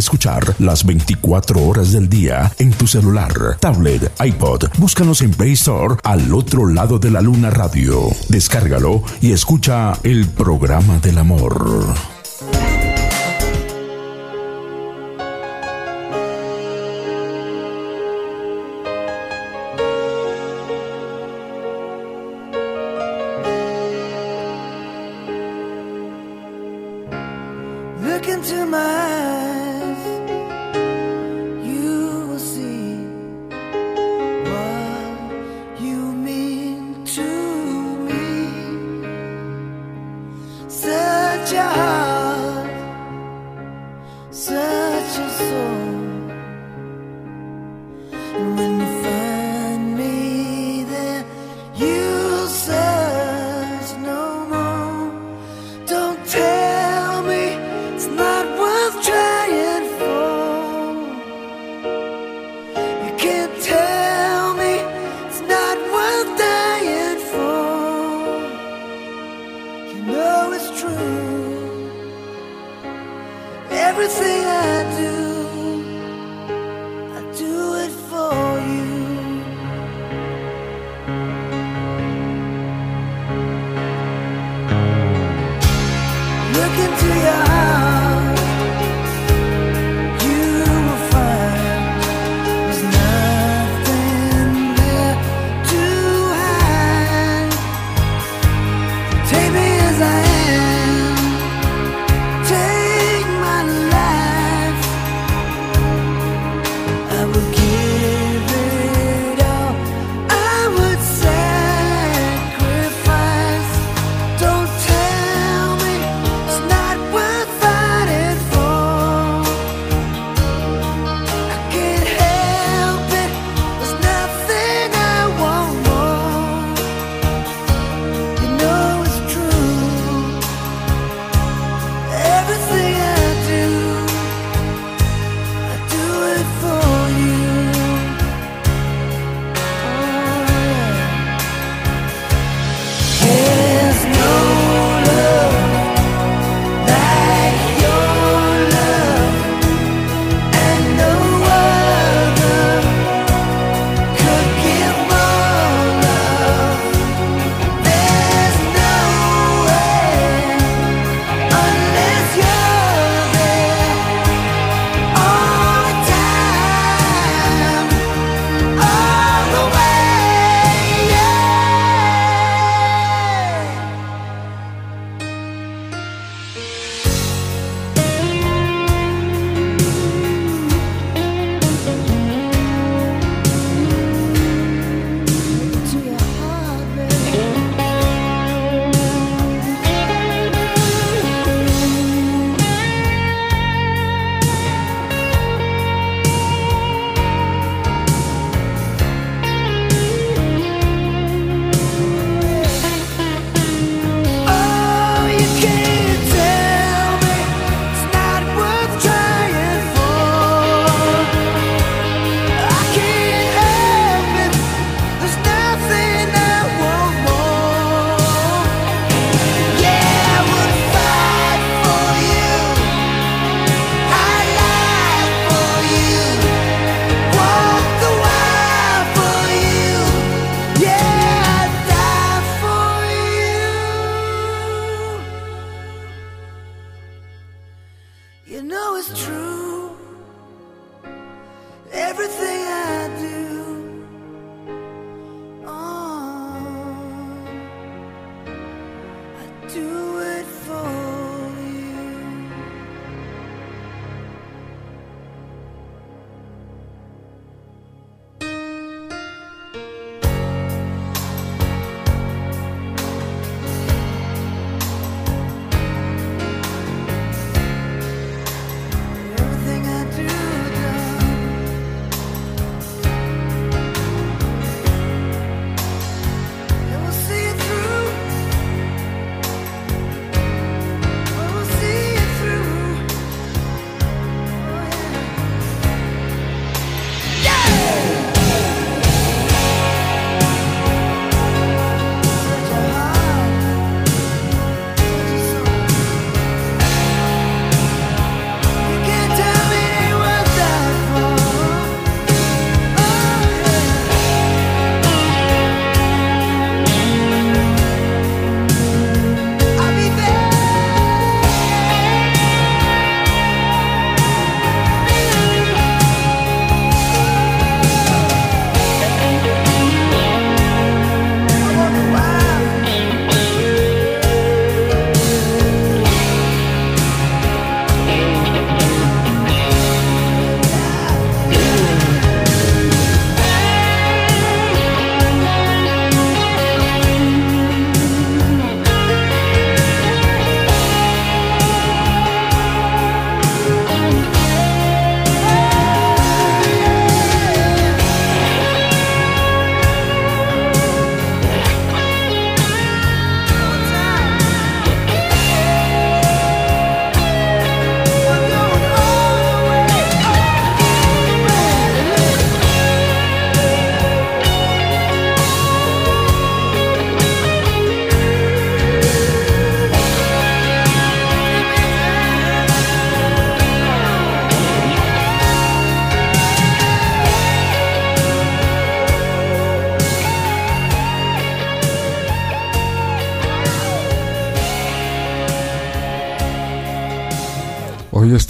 escuchar las 24 horas del día en tu celular, tablet, iPod. Búscanos en Play Store al otro lado de la luna radio. Descárgalo y escucha el programa del amor.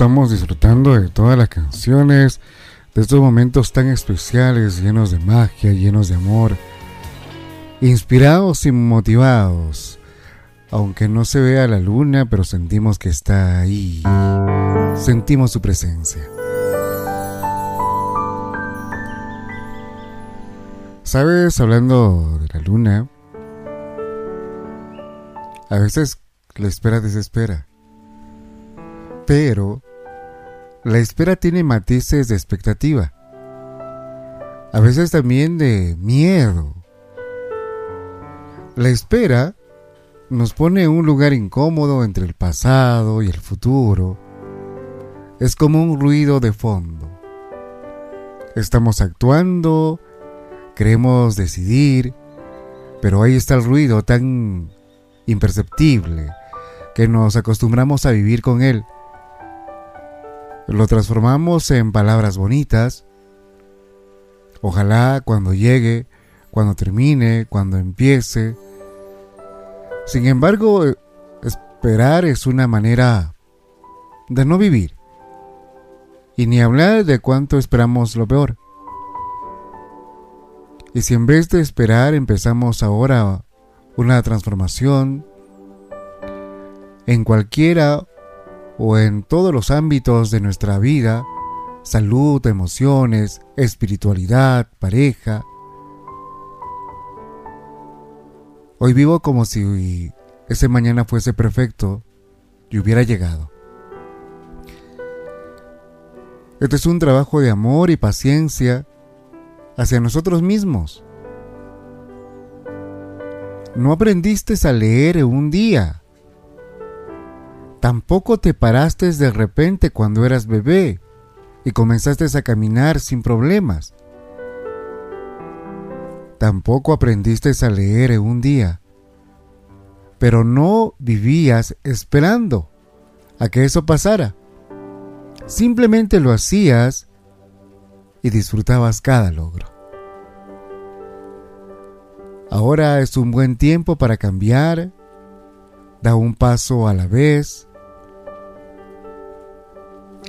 Estamos disfrutando de todas las canciones, de estos momentos tan especiales, llenos de magia, llenos de amor, inspirados y motivados. Aunque no se vea la luna, pero sentimos que está ahí. Sentimos su presencia. Sabes, hablando de la luna, a veces la espera desespera. Pero la espera tiene matices de expectativa. A veces también de miedo. La espera nos pone en un lugar incómodo entre el pasado y el futuro. Es como un ruido de fondo. Estamos actuando, queremos decidir, pero ahí está el ruido tan imperceptible que nos acostumbramos a vivir con él. Lo transformamos en palabras bonitas. Ojalá cuando llegue, cuando termine, cuando empiece. Sin embargo, esperar es una manera de no vivir. Y ni hablar de cuánto esperamos lo peor. Y si en vez de esperar empezamos ahora una transformación en cualquiera o en todos los ámbitos de nuestra vida, salud, emociones, espiritualidad, pareja. Hoy vivo como si ese mañana fuese perfecto y hubiera llegado. Este es un trabajo de amor y paciencia hacia nosotros mismos. No aprendiste a leer un día. Tampoco te paraste de repente cuando eras bebé y comenzaste a caminar sin problemas. Tampoco aprendiste a leer en un día. Pero no vivías esperando a que eso pasara. Simplemente lo hacías y disfrutabas cada logro. Ahora es un buen tiempo para cambiar. Da un paso a la vez.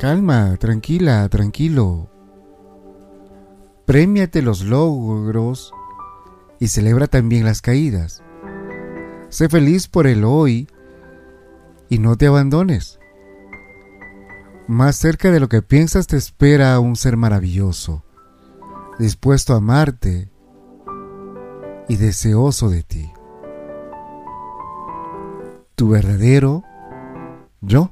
Calma, tranquila, tranquilo. Premiate los logros y celebra también las caídas. Sé feliz por el hoy y no te abandones. Más cerca de lo que piensas te espera un ser maravilloso, dispuesto a amarte y deseoso de ti. Tu verdadero yo.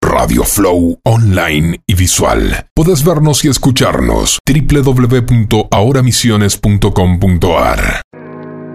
Radio Flow online y visual. Puedes vernos y escucharnos www.ahoramisiones.com.ar.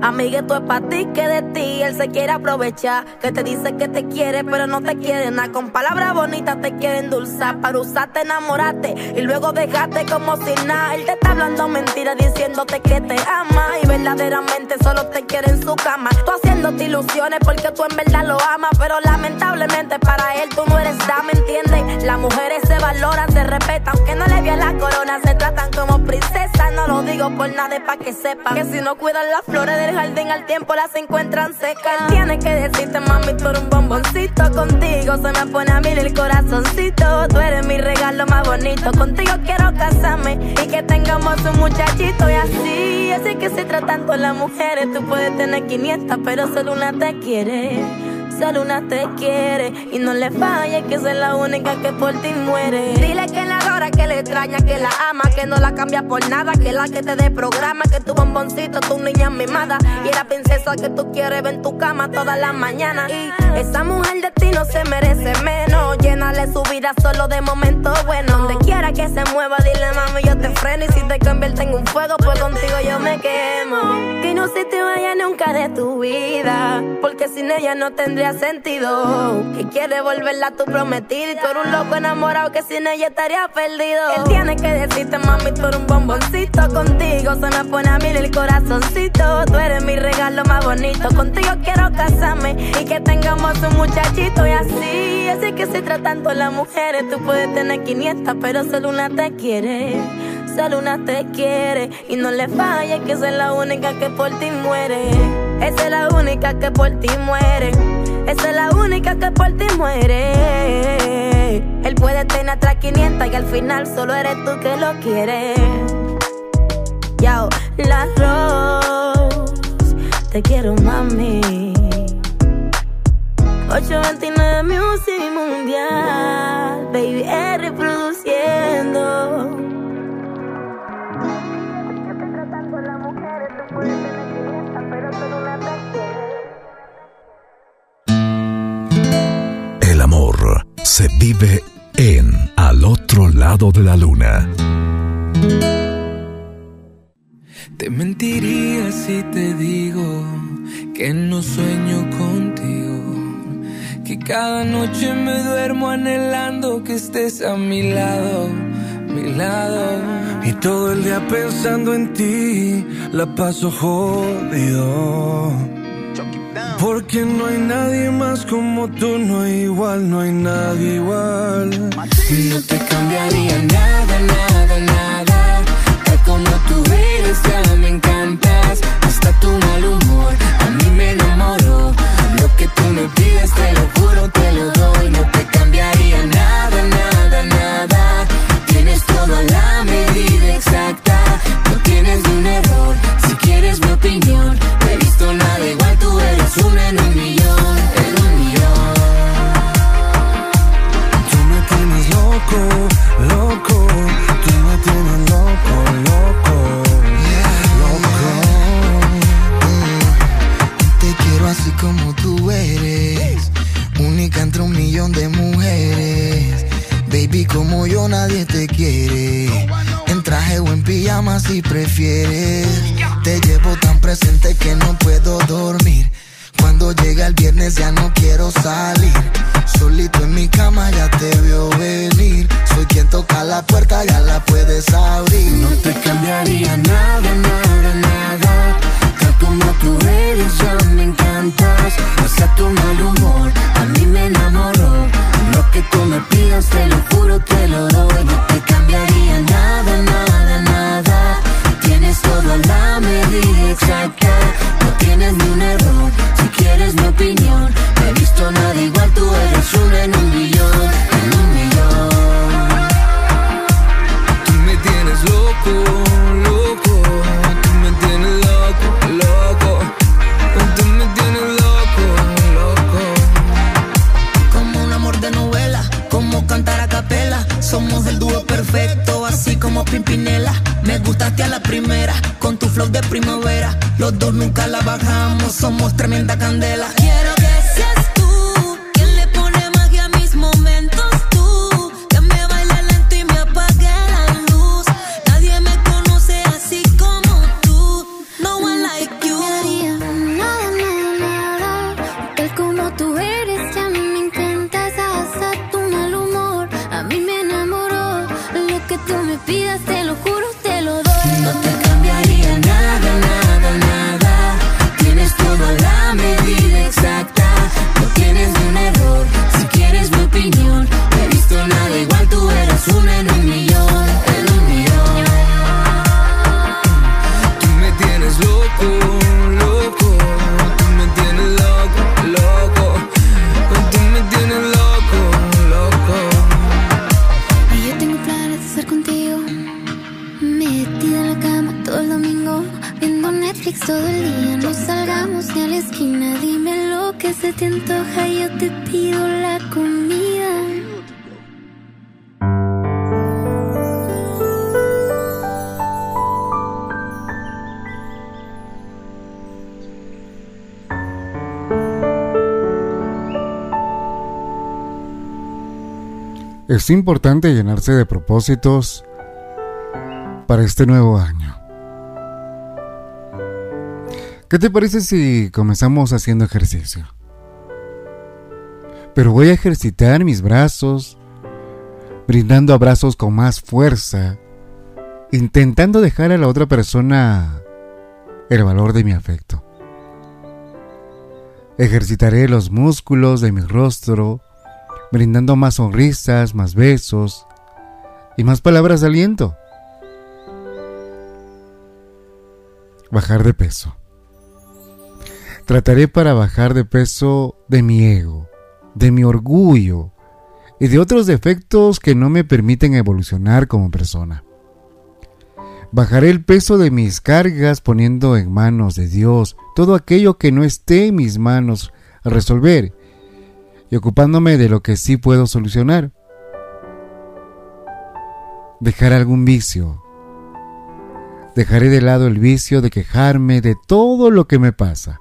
Amiguito es para ti que de ti él se quiere aprovechar. Que te dice que te quiere, pero no te quiere nada. Con palabras bonitas te quiere endulzar. Para usarte, enamorarte y luego dejarte como si nada. Él te está hablando mentiras, diciéndote que te ama. Y verdaderamente solo te quiere en su cama. Tú haciéndote ilusiones porque tú en verdad lo amas. Pero lamentablemente para él tú no eres dama, ¿entiendes? Las mujeres se valoran, se respetan. Aunque no le vean la corona, se tratan como princesas. No lo digo por nada, para que sepan. Que si no cuidan las flores del jardín al tiempo las encuentran secas. Él tiene que decirte, mami, tú un bomboncito. Contigo se me pone a mí el corazoncito. Tú eres mi regalo más bonito. Contigo quiero casarme y que tengamos un muchachito. Y así, así que se tratan con las mujeres. Tú puedes tener 500, pero solo una te quiere. Solo una te quiere y no le falle que es la única que por ti muere. Dile que la adora, que le extraña, que la ama, que no la cambia por nada, que la que te dé programa, que tu bomboncito, tu niña mimada y la princesa que tú quieres ver en tu cama todas las mañanas. Y esa mujer de ti no se merece menos. Llénale su vida solo de momentos buenos. Donde quiera que se mueva, dile mami, yo te freno y si te convierto en un fuego, pues contigo yo me quemo. Que no se te vaya nunca de tu vida, porque sin ella no tendría sentido. Que quiere volverla tu prometida y tú eres un loco enamorado que sin ella estaría perdido. Él tiene que decirte, mami, tú eres un bomboncito. Contigo se me pone a mí el corazoncito. Tú eres mi regalo más bonito. Contigo quiero casarme y que tengamos un muchachito y así. Así que se tratan todas las mujeres. Tú puedes tener 500, pero solo una te quiere. Solo una te quiere y no le falle que esa es la única que por ti muere. Esa es la única que por ti muere. Esa es la única que por ti muere. Él puede tener hasta 500 y al final solo eres tú que lo quieres. Yao, la Rose, te quiero mami. 829 Music Mundial, baby, es reproduciendo. Se vive en Al otro lado de la luna. Te mentiría si te digo que no sueño contigo. Que cada noche me duermo anhelando que estés a mi lado, mi lado. Y todo el día pensando en ti, la paso jodido. Porque no hay nadie más como tú, no hay igual, no hay nadie igual. No te cambiaría nada, nada, nada. Tal como tú eres, ya me encantas. Hasta tu mal humor, Es importante llenarse de propósitos para este nuevo año. ¿Qué te parece si comenzamos haciendo ejercicio? Pero voy a ejercitar mis brazos, brindando abrazos con más fuerza, intentando dejar a la otra persona el valor de mi afecto. Ejercitaré los músculos de mi rostro, brindando más sonrisas, más besos y más palabras de aliento. Bajar de peso. Trataré para bajar de peso de mi ego, de mi orgullo y de otros defectos que no me permiten evolucionar como persona. Bajaré el peso de mis cargas poniendo en manos de Dios todo aquello que no esté en mis manos a resolver y ocupándome de lo que sí puedo solucionar. Dejar algún vicio. Dejaré de lado el vicio de quejarme de todo lo que me pasa.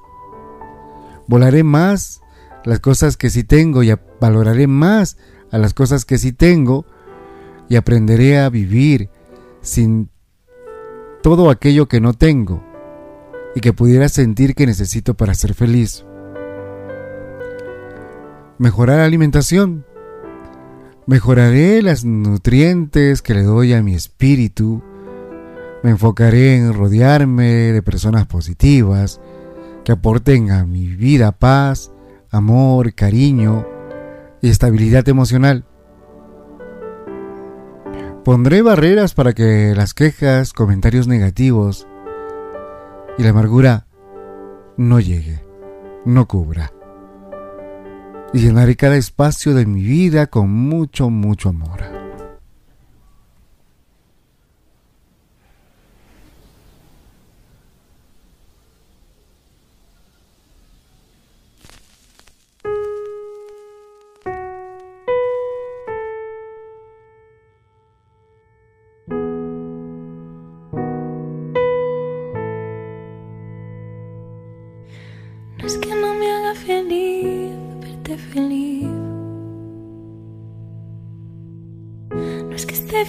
Volaré más las cosas que sí tengo y valoraré más a las cosas que sí tengo y aprenderé a vivir sin todo aquello que no tengo y que pudiera sentir que necesito para ser feliz. Mejorar la alimentación. Mejoraré las nutrientes que le doy a mi espíritu. Me enfocaré en rodearme de personas positivas que aporten a mi vida paz, amor, cariño y estabilidad emocional. Pondré barreras para que las quejas, comentarios negativos y la amargura no llegue, no cubra. Y llenaré cada espacio de mi vida con mucho, mucho amor.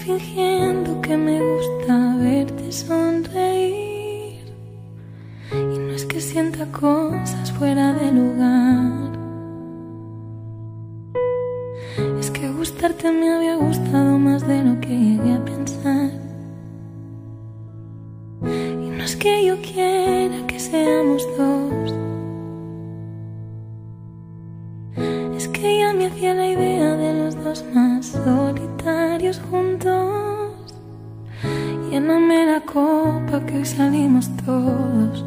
Fingiendo que me gusta verte sonreír. Y no es que sienta cosas fuera de lugar. Es que gustarte me había gustado más de lo que llegué a pensar. Y no es que yo quiera que seamos dos. Salimos todos.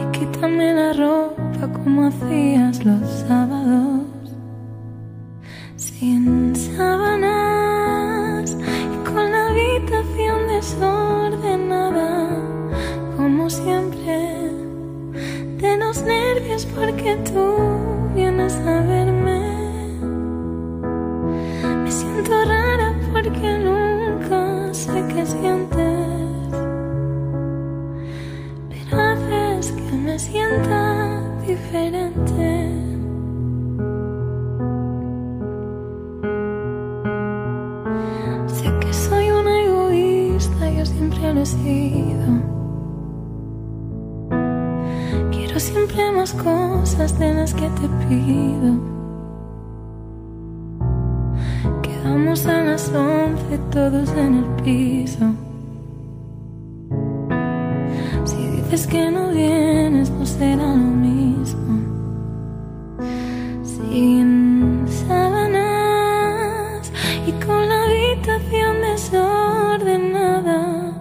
Y quítame la ropa como hacías los sábados. Sin sábanas y con la habitación desordenada. Como siempre de los nervios porque tú vienes a verme. Me siento rara porque nunca diferente. Sé que soy una egoísta, yo siempre lo he sido. Quiero siempre más cosas de las que te pido. Quedamos a las once todos en el piso. Dices que no vienes, no será lo mismo. Sin sábanas y con la habitación desordenada,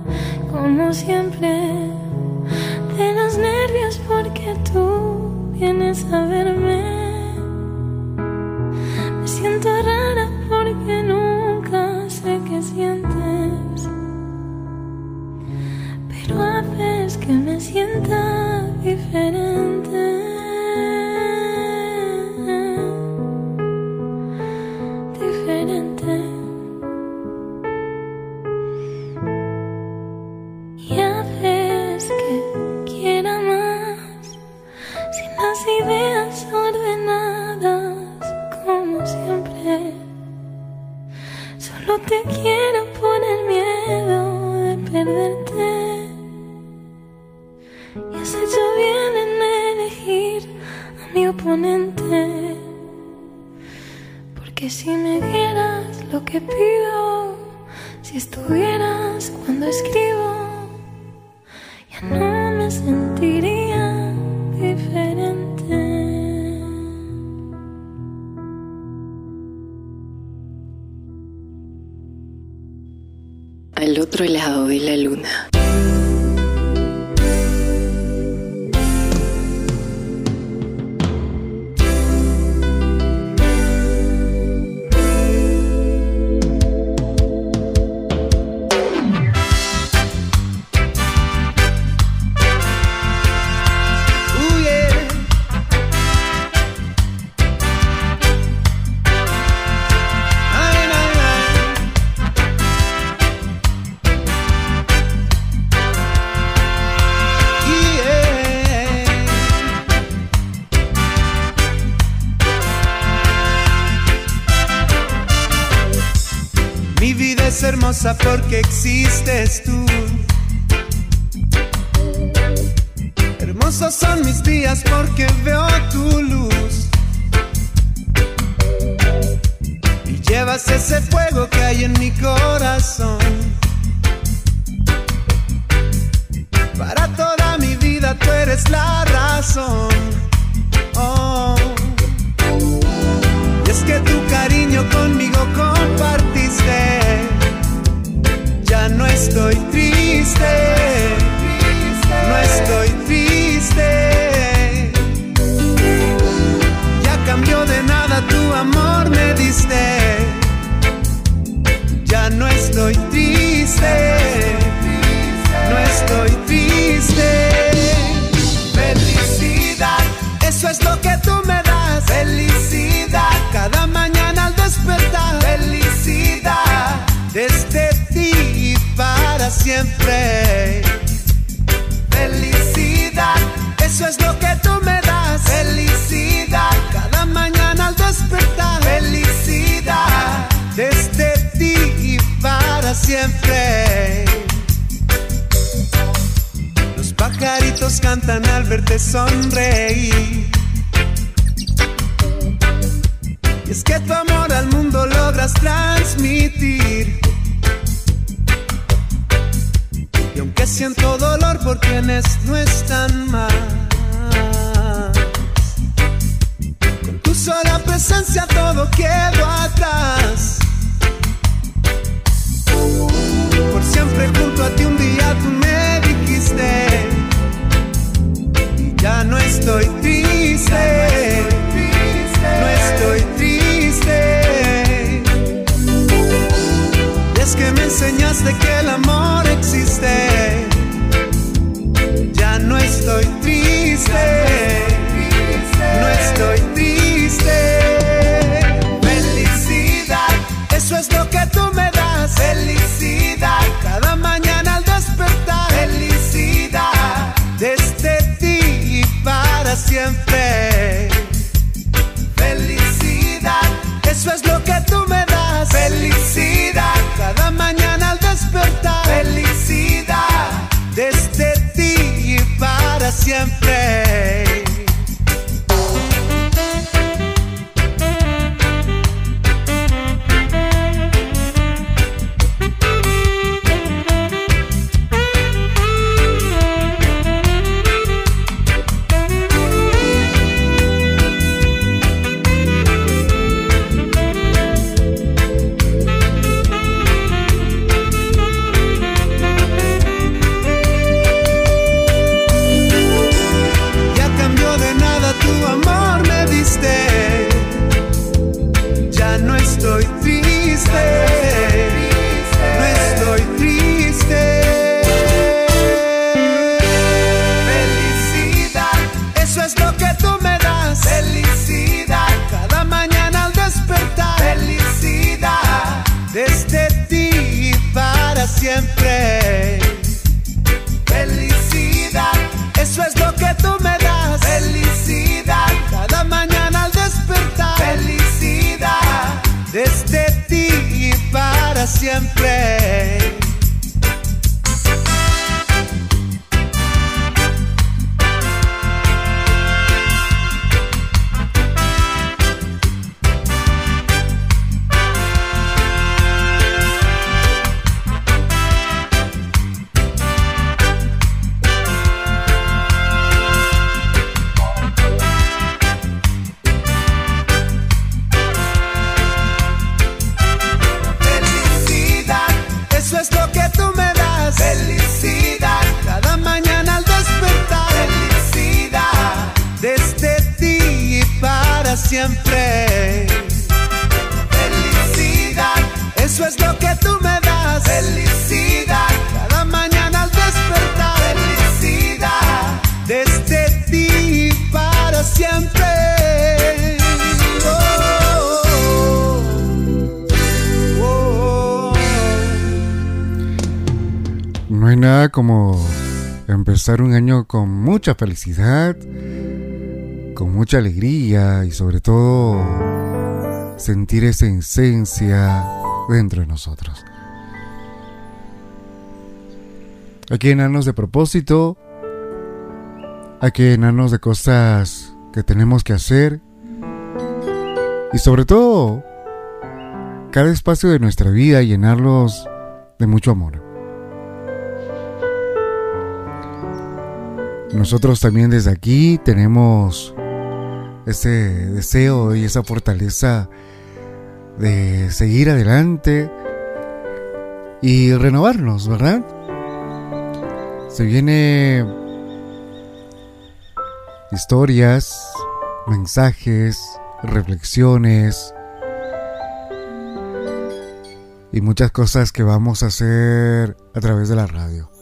como siempre, de los nervios porque tú vienes a verme. Sienta eso es lo que tú me das. Felicidad, cada mañana al despertar. Felicidad, desde ti y para siempre. Los pajaritos cantan al verte sonreír. Y es que tu amor al mundo logras transmitir. Y aunque siento dolor por quienes no están más, sola presencia todo quedó atrás. Por siempre junto a ti un día tú me dijiste, y ya no estoy triste, no estoy triste. Es que me enseñaste que el amor existe. Ya no estoy triste. No estoy triste. Siempre. Como empezar un año con mucha felicidad, con mucha alegría y sobre todo sentir esa esencia dentro de nosotros. Hay que llenarnos de propósito, hay que llenarnos de cosas que tenemos que hacer y sobre todo cada espacio de nuestra vida llenarlos de mucho amor. Nosotros también desde aquí tenemos ese deseo y esa fortaleza de seguir adelante y renovarnos, ¿verdad? Se viene historias, mensajes, reflexiones y muchas cosas que vamos a hacer a través de la radio.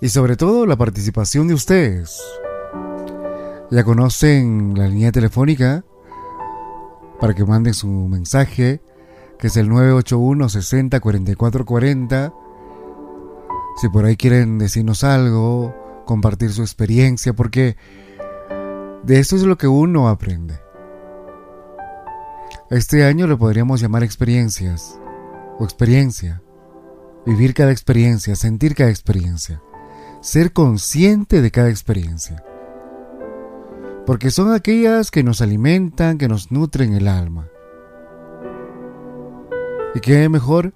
Y sobre todo la participación de ustedes. Ya conocen la línea telefónica para que manden su mensaje, que es el 981 60 44 40. Si por ahí quieren decirnos algo, compartir su experiencia, porque de eso es lo que uno aprende. Este año lo podríamos llamar experiencias o experiencia. Vivir cada experiencia, sentir cada experiencia. Ser consciente de cada experiencia. Porque son aquellas que nos alimentan, que nos nutren el alma. Y qué mejor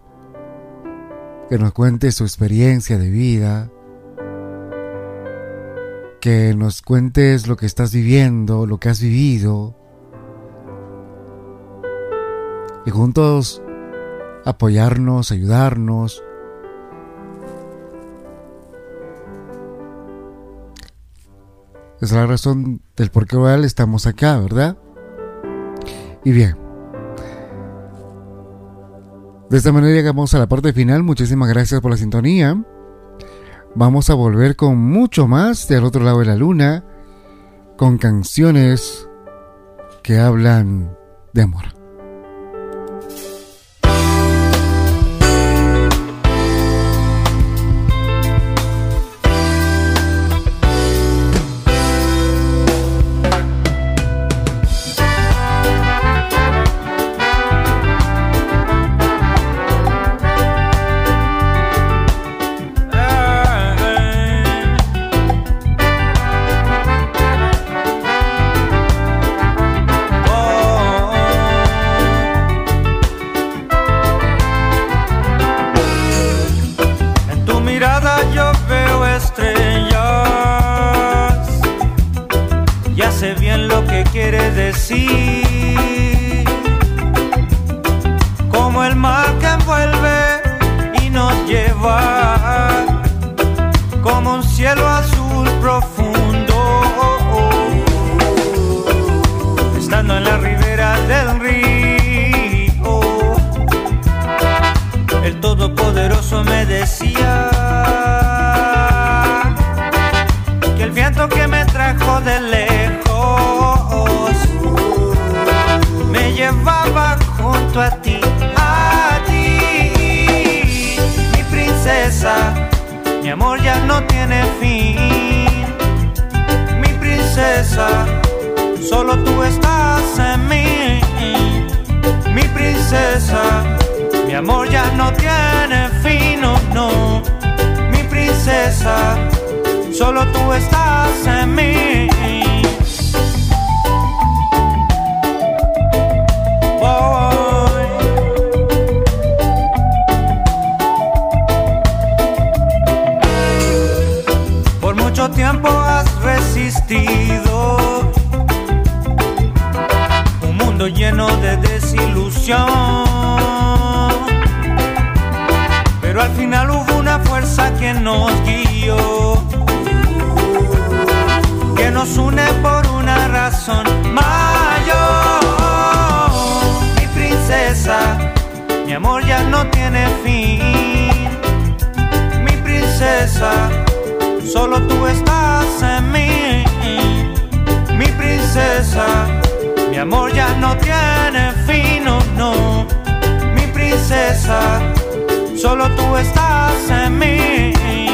que nos cuente su experiencia de vida, que nos cuentes lo que estás viviendo, lo que has vivido, y juntos apoyarnos, ayudarnos. Es la razón del por qué estamos acá, ¿verdad? Y bien. De esta manera llegamos a la parte final. Muchísimas gracias por la sintonía. Vamos a volver con mucho más del otro lado de la luna, con canciones que hablan de amor. Un cielo azul profundo. Estando en la ribera del río, el Todopoderoso me decía princesa. Solo tú estás en mí, mi princesa. Mi amor ya no tiene fin, no, no, mi princesa. Solo tú estás en mí. Lleno de desilusión. Pero al final hubo una fuerza que nos guió, que nos une por una razón mayor. Mi princesa, mi amor ya no tiene fin. Mi princesa, solo tú estás en mí. Mi princesa, amor ya no tiene fin, no, no. Mi princesa, solo tú estás en mí.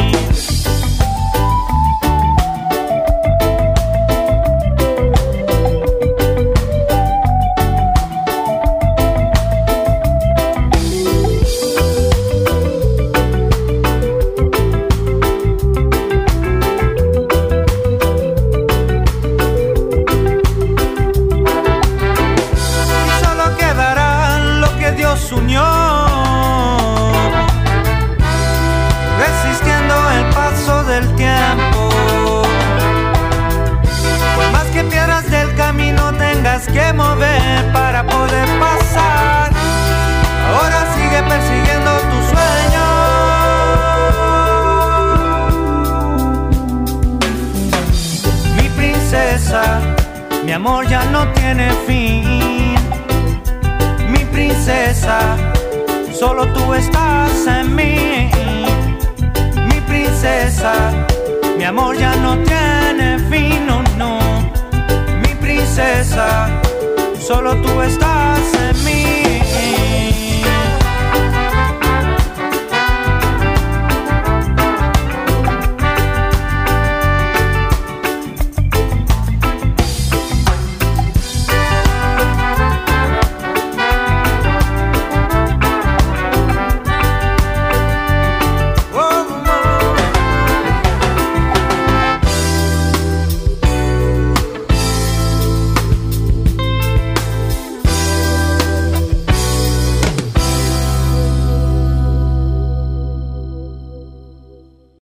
Amor ya no tiene fin, mi princesa, solo tú estás en mí. Mi princesa, mi amor ya no tiene fin, no, no. Mi princesa, solo tú estás en mí.